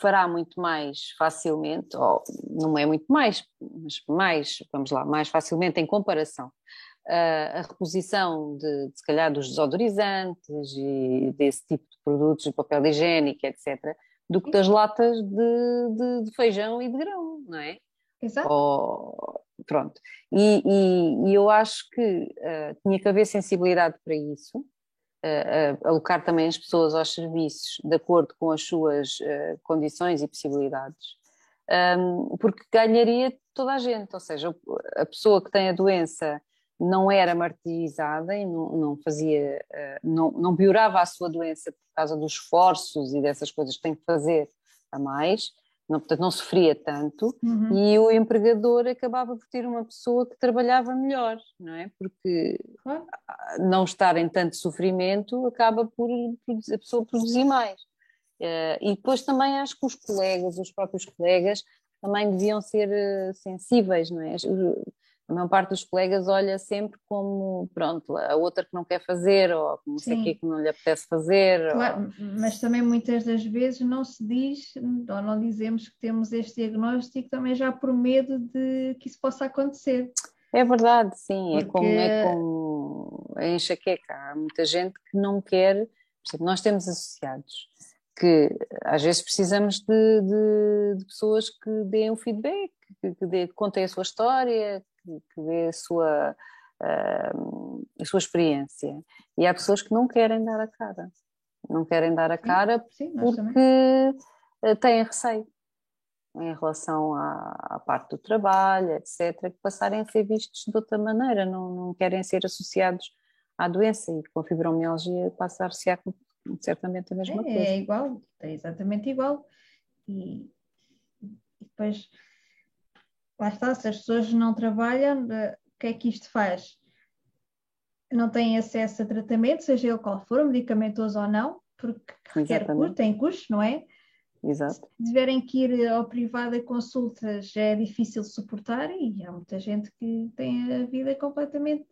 fará muito mais facilmente, ou não é muito mais, mas mais, vamos lá, mais facilmente em comparação a, a reposição de, se calhar, dos desodorizantes e desse tipo de produtos de papel higiênico, etc., do que das latas de, de, de feijão e de grão, não é? Exato. Ou, pronto. E, e, e, eu acho que uh, tinha que haver sensibilidade para isso, uh, uh, alocar também as pessoas aos serviços de acordo com as suas condições e possibilidades, um, porque ganharia toda a gente, ou seja, a pessoa que tem a doença não era martirizada e não, não fazia, não, não piorava a sua doença por causa dos esforços e dessas coisas que tem que fazer a mais, não, portanto não sofria tanto uhum. e o empregador acabava por ter uma pessoa que trabalhava melhor, não é? Porque não estar em tanto sofrimento acaba por, por a pessoa produzir mais. Uh, e depois também acho que os colegas, os próprios colegas, também deviam ser uh, sensíveis, não é? A maior parte dos colegas olha sempre como, pronto, a outra que não quer fazer ou não sei o que que não lhe apetece fazer. Claro, ou... mas também muitas das vezes não se diz ou não dizemos que temos este diagnóstico também já por medo de que isso possa acontecer. É verdade, sim, Porque... é como, é como a enxaqueca. Há muita gente que não quer, por exemplo, nós temos associados que às vezes precisamos de, de, de pessoas que deem o feedback, que, que, dê, que contem a sua história, que dê a sua, uh, a sua experiência. E há pessoas que não querem dar a cara. Não querem dar a cara sim, sim, porque também. têm receio em relação à, à, parte do trabalho, etc., que passarem a ser vistos de outra maneira, não, não querem ser associados à doença e com a fibromialgia passar-se a certamente a mesma é, coisa. É igual, é exatamente igual. E, e depois lá está, se as pessoas não trabalham, o que é que isto faz? Não têm acesso a tratamento, seja ele qual for, medicamentoso ou não, porque requer custo, tem custos, não é? Exato. Se tiverem que ir ao privado a consultas, já é difícil suportar e há muita gente que tem a vida completamente,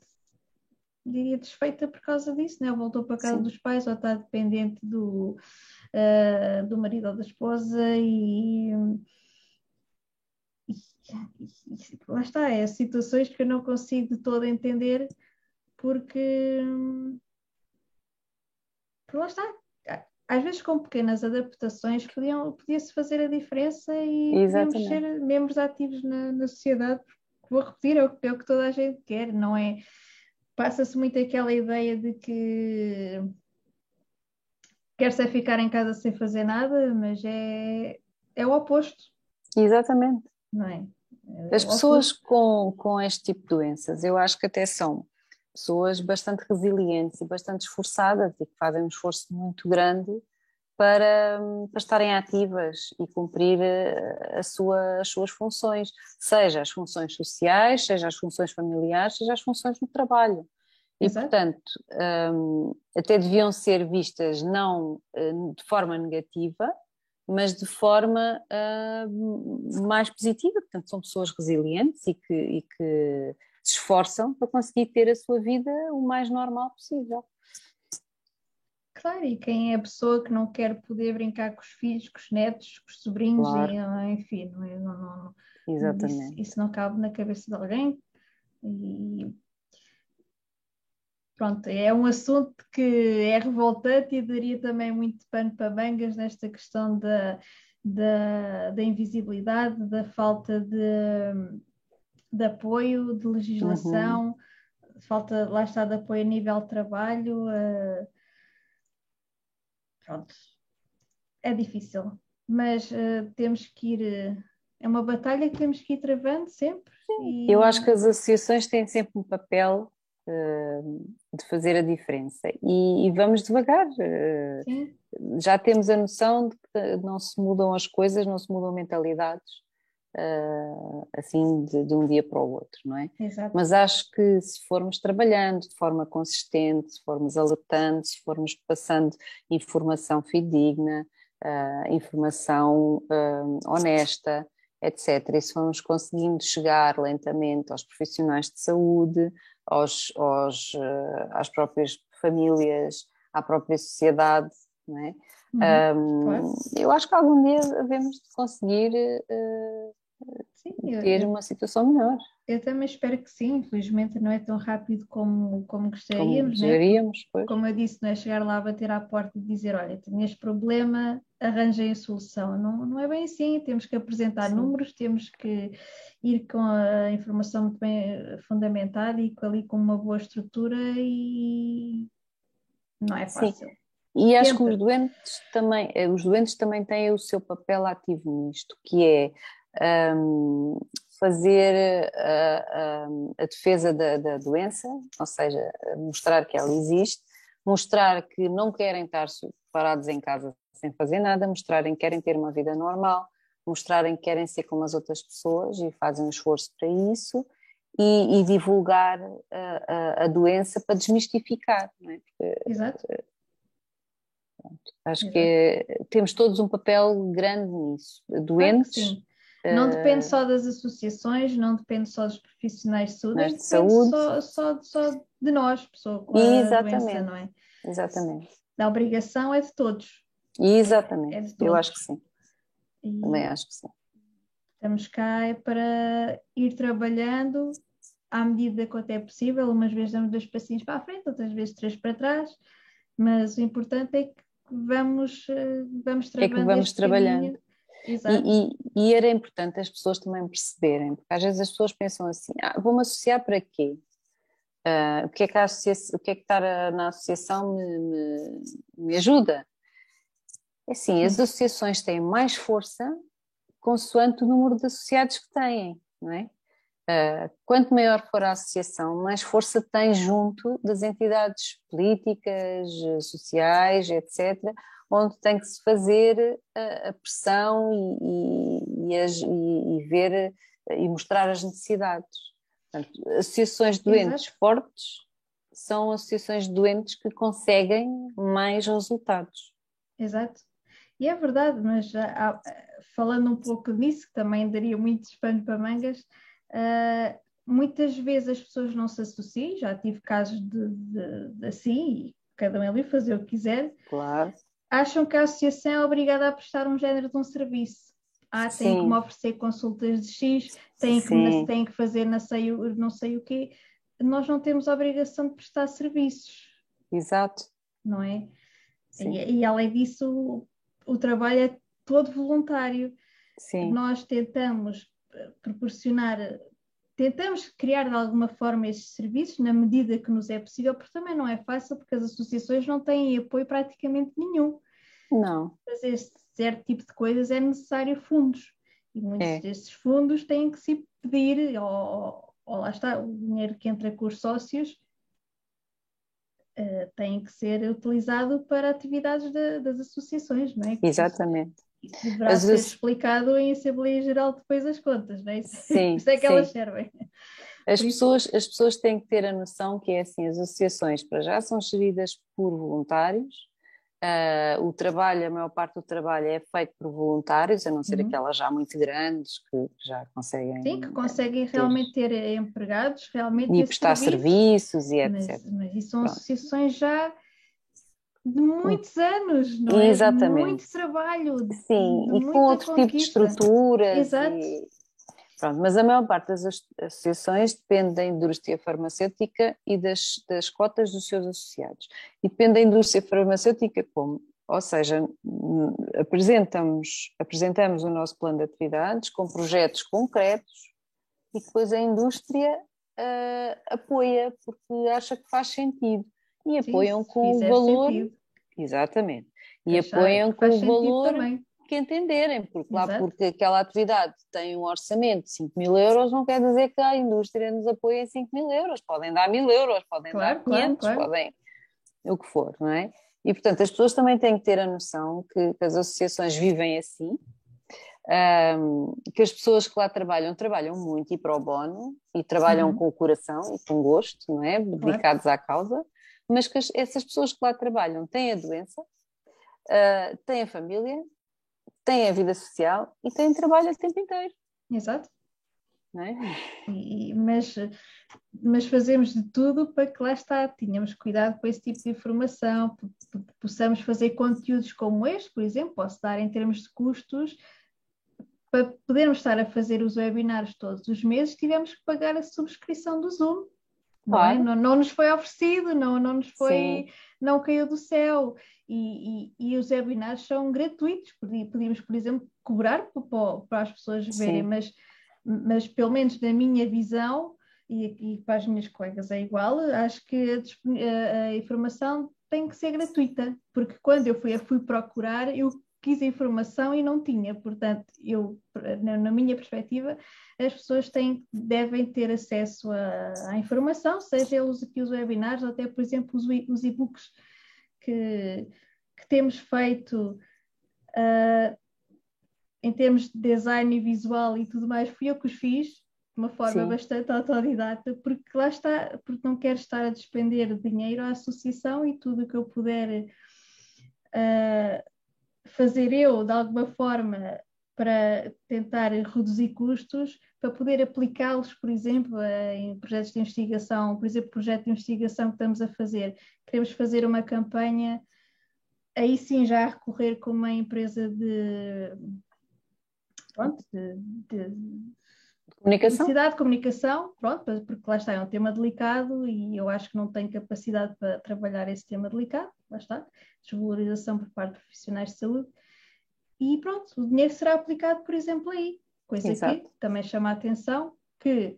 diria, desfeita por causa disso, né? voltou para casa Sim. dos pais ou está dependente do, uh, do marido ou da esposa e lá está, é situações que eu não consigo de todo entender porque, porque lá está. Às vezes com pequenas adaptações podiam, podia-se fazer a diferença e podíamos ser membros ativos na, na sociedade, vou repetir, é o, é o que toda a gente quer, não é? Passa-se muito aquela ideia de que quer-se é ficar em casa sem fazer nada, mas é, é o oposto. Exatamente. Não é? As pessoas com, com este tipo de doenças, eu acho que até são pessoas bastante resilientes e bastante esforçadas e que fazem um esforço muito grande para, para estarem ativas e cumprir eh, sua, as suas funções, seja as funções sociais, seja as funções familiares, seja as funções no trabalho. E, Exato. portanto, um, até deviam ser vistas não uh, de forma negativa, mas de forma uh, mais positiva. Portanto, são pessoas resilientes e que, e que se esforçam para conseguir ter a sua vida o mais normal possível. Claro, e quem é a pessoa que não quer poder brincar com os filhos, com os netos, com os sobrinhos, claro. e, ah, enfim, não, é, não, não, Exatamente. Isso, isso, não cabe na cabeça de alguém. E pronto, é um assunto que é revoltante e daria também muito pano para mangas nesta questão da, da, da invisibilidade, da falta de, de apoio, de legislação, uhum. falta, lá está, de apoio a nível de trabalho. Uh, pronto, é difícil, mas uh, temos que ir. Uh, é uma batalha que temos que ir travando sempre. E... Eu acho que as associações têm sempre um papel de fazer a diferença. E, e vamos devagar. Sim. Já temos a noção de que não se mudam as coisas, não se mudam mentalidades assim de, de um dia para o outro, não é? Exato. Mas acho que se formos trabalhando de forma consistente, se formos alertando, se formos passando informação fidedigna, informação honesta, etc. E se formos conseguindo chegar lentamente aos profissionais de saúde, aos, aos, uh, às próprias famílias, à própria sociedade, não é? Uhum, um. Eu acho que algum dia devemos conseguir uh, sim, ter eu, uma situação melhor. Eu também espero que sim, infelizmente não é tão rápido como, como gostaríamos. Como gostaríamos, né? Como eu disse, não é chegar lá, bater à porta e dizer, olha, tenho este problema, arranjem a solução. Não, não é bem assim, temos que apresentar sim. números, temos que ir com a informação muito bem fundamentada e ali com uma boa estrutura e não é fácil. Sim. E acho que os doentes também, eh, os doentes também têm o seu papel ativo nisto, que é um, fazer a, a, a defesa da, da, doença, ou seja, mostrar que ela existe, mostrar que não querem estar parados em casa sem fazer nada, mostrarem que querem ter uma vida normal, mostrarem que querem ser como as outras pessoas e fazem um esforço para isso, e, e divulgar a, a, doença para desmistificar. Não é? Porque, Exato. Pronto, acho Exato. que temos todos um papel grande nisso. Doentes. Claro não depende só das associações, não depende só dos profissionais de saúde, de saúde. Só, só, só, de nós, pessoa com a Exatamente. doença, não é? Exatamente. A obrigação é de todos. Exatamente, é de todos. eu acho que sim. E Também acho que sim. Estamos cá é para ir trabalhando à medida que até é possível. Umas vezes damos dois passinhos para a frente, outras vezes três para trás, mas o importante é que vamos, eh, vamos trabalhando. É que vamos trabalhando. Caminho e, e, e, era importante as pessoas também perceberem, porque às vezes as pessoas pensam assim: ah, vou-me associar para quê? Uh, o, que é que a o que é que estar na associação me, me, me ajuda? É assim, as associações têm mais força consoante o número de associados que têm, não é? Uh, quanto maior for a associação, mais força tem junto das entidades políticas, sociais, etc., onde tem que se fazer a, a pressão e, e, e, e, ver e mostrar as necessidades. Portanto, associações de doentes Exato. fortes são associações de doentes que conseguem mais resultados. Exato. E é verdade, mas há, falando um pouco disso, que também daria muito espano para mangas, uh, muitas vezes as pessoas não se associam, já tive casos de, de, de assim, e cada um é livre fazer o que quiser. Claro acham que a associação é obrigada a prestar um género de um serviço. Ah, tem que me oferecer consultas de X, tem que, tem que fazer não sei, não sei o quê. Nós não temos a obrigação de prestar serviços. Exato. Não é? E, e, além disso, o, o, trabalho é todo voluntário. Sim. Nós tentamos proporcionar tentamos criar de alguma forma estes serviços na medida que nos é possível, porque também não é fácil, porque as associações não têm apoio praticamente nenhum. Não. Fazer certo tipo de coisas é necessário fundos. E muitos é. destes fundos têm que se pedir, ou, ou lá está, o dinheiro que entra com os sócios uh, tem que ser utilizado para atividades de, das associações, não é? Exatamente. Deverá Às ser explicado em Assembleia Geral depois das contas, não é? Sim, Isso é que sim. elas servem. As pessoas, as pessoas têm que ter a noção que é assim, as associações para já são geridas por voluntários, uh, o trabalho, a maior parte do trabalho é feito por voluntários, a não ser uhum. aquelas já muito grandes que já conseguem... Sim, que conseguem ter, realmente ter empregados, realmente... E prestar serviços e etc. Mas, mas isso são Pronto. associações já de muitos anos, não é? Exatamente. De muito trabalho. Sim, e com outro conquista. tipo de estruturas. Exato. E... Pronto, mas a maior parte das associações depende da indústria farmacêutica e das, das cotas dos seus associados. E depende da indústria farmacêutica como? Ou seja, apresentamos, apresentamos o nosso plano de atividades com projetos concretos e depois a indústria uh, apoia porque acha que faz sentido e apoiam Sim, com o valor. Sentido. Exatamente. E apoiam com o valor também. Que entenderem, porque lá Exato. porque aquela atividade tem um orçamento de 5 mil euros, não quer dizer que a indústria nos apoie em 5 mil euros. Podem dar mil euros, podem claro, dar 500, claro, claro. podem o que for, não é? E portanto as pessoas também têm que ter a noção que, que as associações vivem assim, um, que as pessoas que lá trabalham, trabalham muito e pro bono, e trabalham uhum. com o coração e com gosto, não é? Dedicados à causa, mas que as, essas pessoas que lá trabalham têm a doença, uh, têm a família, têm a vida social e têm trabalho o tempo inteiro. Exato. É? E, mas, mas fazemos de tudo para que lá está, tenhamos cuidado com esse tipo de informação, possamos fazer conteúdos como este, por exemplo, posso dar em termos de custos para podermos estar a fazer os webinars todos os meses, tivemos que pagar a subscrição do Zoom. Não, é? não, não, nos foi oferecido, não, não nos foi, não caiu do céu. E, e, e, os webinars são gratuitos, podíamos, por exemplo, cobrar para, para as pessoas verem, mas, mas pelo menos na minha visão, e, e para as minhas colegas é igual, acho que a, a, informação tem que ser gratuita, porque quando eu fui, fui procurar, eu quis a informação e não tinha, portanto, eu, na, na minha perspectiva, as pessoas têm, devem ter acesso à informação, seja eles aqui os webinars, ou até, por exemplo, os, os e-books que, que, temos feito uh, em termos de design e visual e tudo mais, fui eu que os fiz, de uma forma Sim. bastante autodidata, porque lá está, porque não quero estar a despender dinheiro à associação e tudo o que eu puder uh, fazer eu, de alguma forma, para tentar reduzir custos, para poder aplicá-los, por exemplo, em projetos de investigação, por exemplo, projeto de investigação que estamos a fazer. Queremos fazer uma campanha, aí sim já recorrer com uma empresa de, pronto, de, de Comunicação? Necessidade de comunicação, pronto, porque lá está, é um tema delicado e eu acho que não tenho capacidade para trabalhar esse tema delicado, lá está, desvalorização por parte de profissionais de saúde. E pronto, o dinheiro será aplicado, por exemplo, aí. Coisa Exato. que também chama a atenção que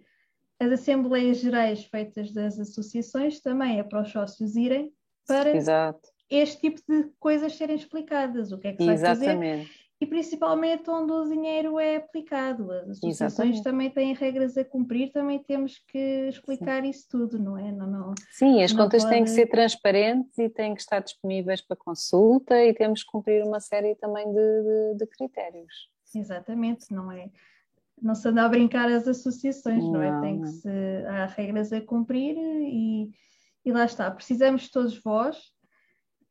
as assembleias gerais feitas das associações também é para os sócios irem para Exato. este tipo de coisas serem explicadas. O que é que se vai Exatamente. fazer? E principalmente onde o dinheiro é aplicado. As associações também têm regras a cumprir, também temos que explicar Sim. isso tudo, não é? Não, não, Sim, as contas pode... têm que ser transparentes e têm que estar disponíveis para consulta e temos que cumprir uma série também de, de, de critérios. Exatamente, não é? Não se anda a brincar as associações, não, não é? Tem que se, há regras a cumprir e, e lá está. Precisamos de todos vós.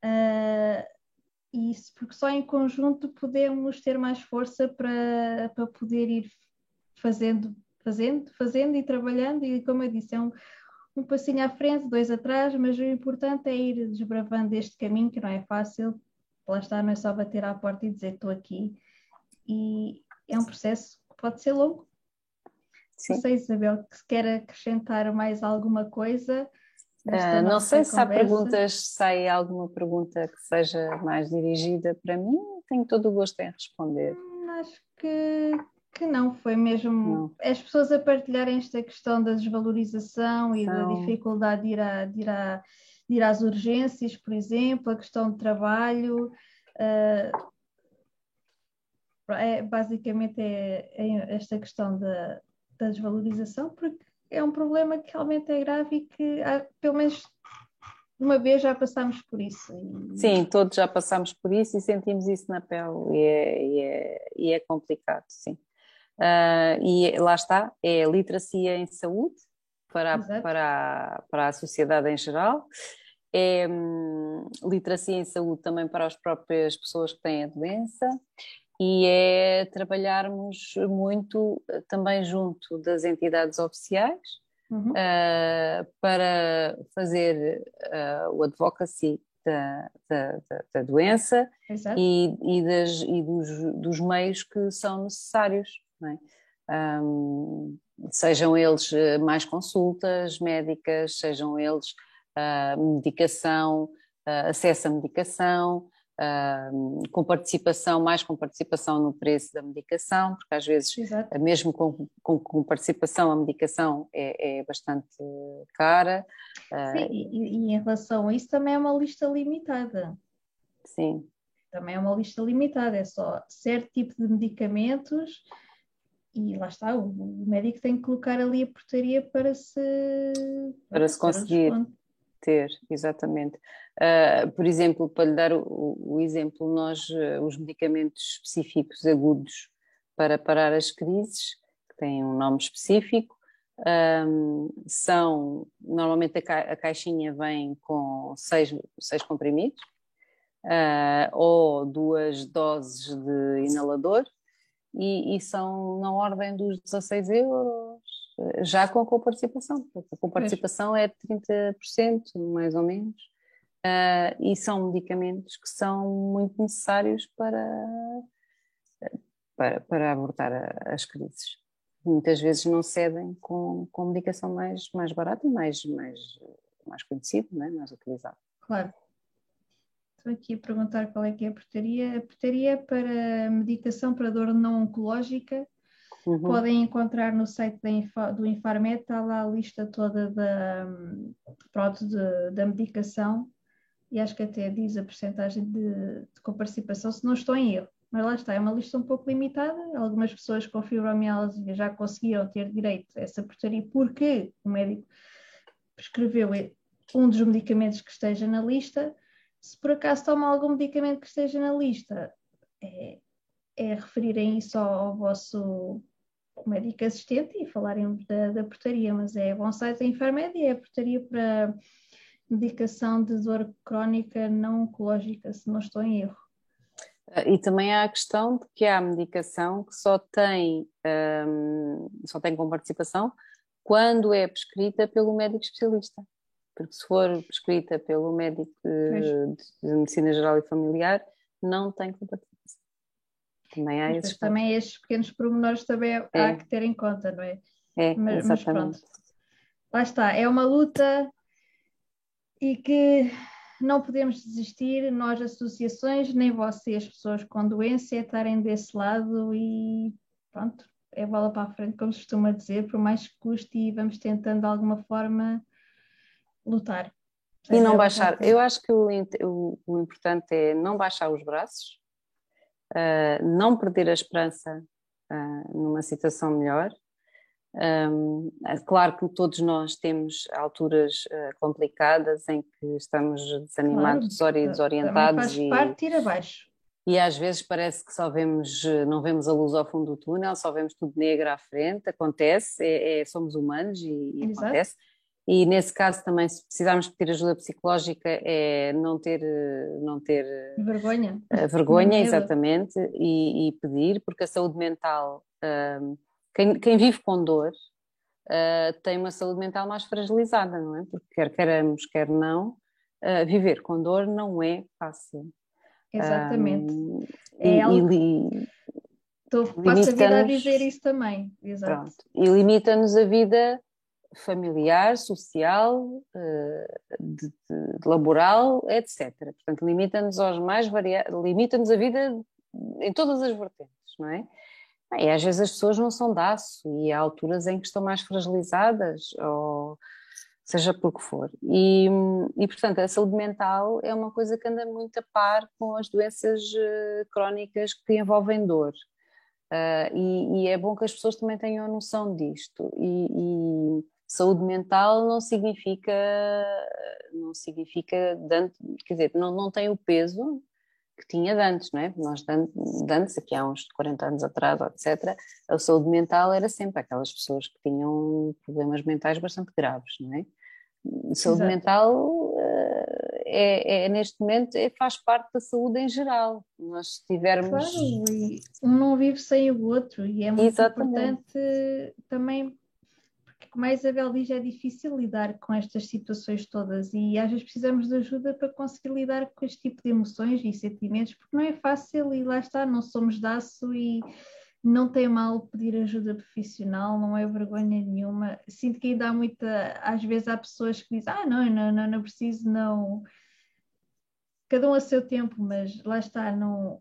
Uh, isso, porque só em conjunto podemos ter mais força para, para poder ir fazendo, fazendo, fazendo e trabalhando, e como eu disse, é um, um passinho à frente, dois atrás, mas o importante é ir desbravando este caminho, que não é fácil, lá está, não é só bater à porta e dizer estou aqui, e é um processo que pode ser longo. Sim. Não sei, Isabel, se quer acrescentar mais alguma coisa. Uh, não sei se há perguntas, se há alguma pergunta que seja mais dirigida para mim, tenho todo o gosto em responder. Hum, acho que, que não, foi mesmo não. as pessoas a partilharem esta questão da desvalorização e da dificuldade de ir, a, de, ir a, de ir às urgências, por exemplo, a questão de trabalho. Uh, é, basicamente é, é, esta questão da, da desvalorização, porque é um problema que realmente é grave e que, há, pelo menos uma vez já passámos por isso. Sim, todos já passámos por isso e sentimos isso na pele e é, e é, e é complicado, sim. Uh, e lá está, é a literacia em saúde para, a, para, a, para a sociedade em geral, é hum, literacia em saúde também para as próprias pessoas que têm a doença e é trabalharmos muito eh, também junto das entidades oficiais uhum. uh, para fazer uh, o advocacy da, da, da, da doença e, e, das, e dos, dos, meios que são necessários, é? um, sejam eles mais consultas médicas, sejam eles uh, medicação, acesso à medicação, Uh, com participação, mais com participação no preço da medicação, porque às vezes, Exato. mesmo com, com, com, participação, a medicação é, é bastante cara. Uh, Sim, e, e, em relação a isso também é uma lista limitada. Sim. Também é uma lista limitada, é só certo tipo de medicamentos e lá está, o, o médico tem que colocar ali a portaria para se... Para, para se conseguir ter, exatamente. Uh, por exemplo, para lhe dar o, o exemplo, nós, uh, os medicamentos específicos agudos para parar as crises, que têm um nome específico, um, são, normalmente a, ca, a, caixinha vem com seis, seis comprimidos, uh, ou duas doses de inalador, e, e, são na ordem dos 16 euros, já com a coparticipação. A coparticipação é de 30%, mais ou menos, uh, e são medicamentos que são muito necessários para, para, para abordar a, as crises. Muitas vezes não cedem com, com medicação mais, mais barata e mais, mais, mais conhecida, é? mais utilizada. Claro. Estou aqui a perguntar qual é que é a portaria. A portaria é para medicação para dor não oncológica Uhum. Podem encontrar no site do Infarmed, está lá a lista toda da, pronto, de, da medicação e acho que até diz a percentagem de, de se não estou em erro. Mas lá está, é uma lista um pouco limitada. Algumas pessoas com fibromialgia já conseguiram ter direito a essa portaria porque o médico prescreveu um dos medicamentos que esteja na lista. Se por acaso toma algum medicamento que esteja na lista, é, é referirem isso ao, ao vosso o médico assistente e falarem da, da portaria, mas é bom site da Infarmed e é a portaria para medicação de dor crónica não oncológica, se não estou em erro. E também há a questão de que há medicação que só tem, um, só tem com participação quando é prescrita pelo médico especialista. Porque se for prescrita pelo médico de, de medicina geral e familiar, não tem participação. Também há esses também estes pequenos pormenores também é. há que ter em conta, não é? É, mas, exatamente. mas pronto. Lá está, é uma luta e que não podemos desistir, nós associações, nem vocês, pessoas com doença, é estarem desse lado e pronto, é bola para a frente, como se costuma dizer, por mais que custe e vamos tentando de alguma forma lutar. E não baixar, eu acho que o, o, o importante é não baixar os braços, uh, não perder a esperança uh, numa situação melhor. Um, é claro que todos nós temos alturas uh, complicadas em que estamos desanimados, claro, desorientados faz e parte ir abaixo. E às vezes parece que só vemos, não vemos a luz ao fundo do túnel, só vemos tudo negro à frente, acontece, é, é somos humanos e, e acontece. E nesse caso também, se precisarmos pedir ajuda psicológica, é não ter, não ter vergonha, vergonha exatamente, e, e, pedir, porque a saúde mental, um, quem, quem, vive com dor, uh, tem uma saúde mental mais fragilizada, não é? Porque quer queremos, quer não, uh, viver com dor não é fácil. Exatamente. Um, é e, algo... e, Estou, passo a vida a dizer isso também. Exato. Pronto. E limita-nos a vida familiar, social, eh, de, de, laboral, etc. Portanto, limita-nos aos mais variados, limita-nos a vida em todas as vertentes, não é? E às vezes as pessoas não são de aço e há alturas em que estão mais fragilizadas, ou seja por que for. E, e, portanto, a saúde mental é uma coisa que anda muito a par com as doenças eh, crónicas que envolvem dor. Uh, e, e, é bom que as pessoas também tenham noção disto. E, e, saúde mental não significa, não significa, quer dizer, não, não tem o peso que tinha de antes, não é? Nós de antes, aqui há uns 40 anos atrás, etc., a saúde mental era sempre aquelas pessoas que tinham problemas mentais bastante graves, não é? Saúde Exato. mental eh, é, é, neste momento é, faz parte da saúde em geral. Nós tivermos. Claro, um não vive sem o outro, e é muito Exatamente. importante também como a Isabel diz, é difícil lidar com estas situações todas e às vezes precisamos de ajuda para conseguir lidar com este tipo de emoções e sentimentos, porque não é fácil e lá está, não somos daço e não tem mal pedir ajuda profissional, não é vergonha nenhuma. Sinto que ainda há muita, às vezes há pessoas que dizem, ah, não, não, não, não preciso, não. Cada um a seu tempo, mas lá está, não.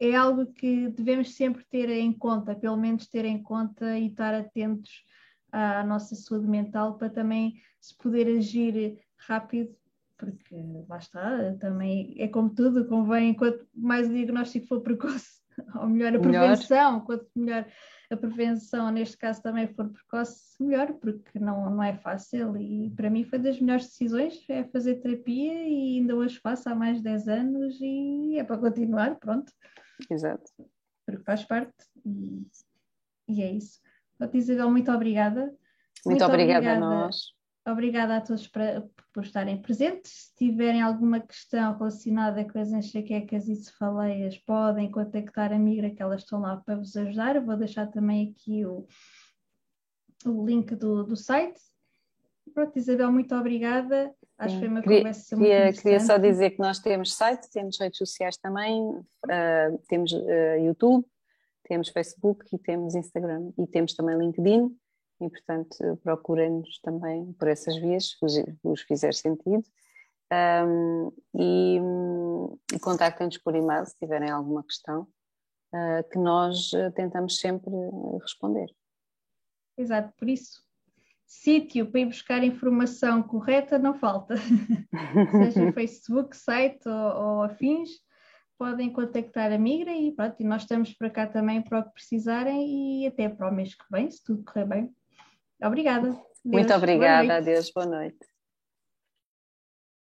É algo que devemos sempre ter em conta, pelo menos ter em conta e estar atentos à nossa saúde mental para também se poder agir rápido, porque lá está, também é como tudo, convém, quanto mais o diagnóstico for precoce, ou melhor a prevenção, melhor. quanto melhor a prevenção, neste caso também for precoce, melhor, porque não, não é fácil e para mim foi das melhores decisões, é fazer terapia e ainda hoje faço há mais de 10 anos e é para continuar, pronto. Exato. Porque faz parte e, e é isso. Isabel, muito obrigada. Muito, muito obrigada, obrigada, a nós. Obrigada a todos por, por estarem presentes. Se tiverem alguma questão relacionada com as enxaquecas e cefaleias, podem contactar a Migra, que elas estão lá para vos ajudar. Eu vou deixar também aqui o, o link do, do site. Pronto, Isabel, muito obrigada. Acho que foi uma queria, conversa muito queria, queria só dizer que nós temos site, temos redes sociais também, uh, temos uh, YouTube, temos Facebook e temos Instagram e temos também LinkedIn e portanto procurem-nos também por essas vias, se vos fizer sentido. Um, e, e contactem-nos por e-mail se tiverem alguma questão, uh, que nós tentamos sempre responder. Exato, por isso, sítio para ir buscar informação correta não falta, seja Facebook, site ou, ou, afins, podem contactar a Migra e pronto, e nós estamos para cá também para o que precisarem e até para o mês que vem, se tudo correr bem. Obrigada. Muito obrigada, adeus, boa noite.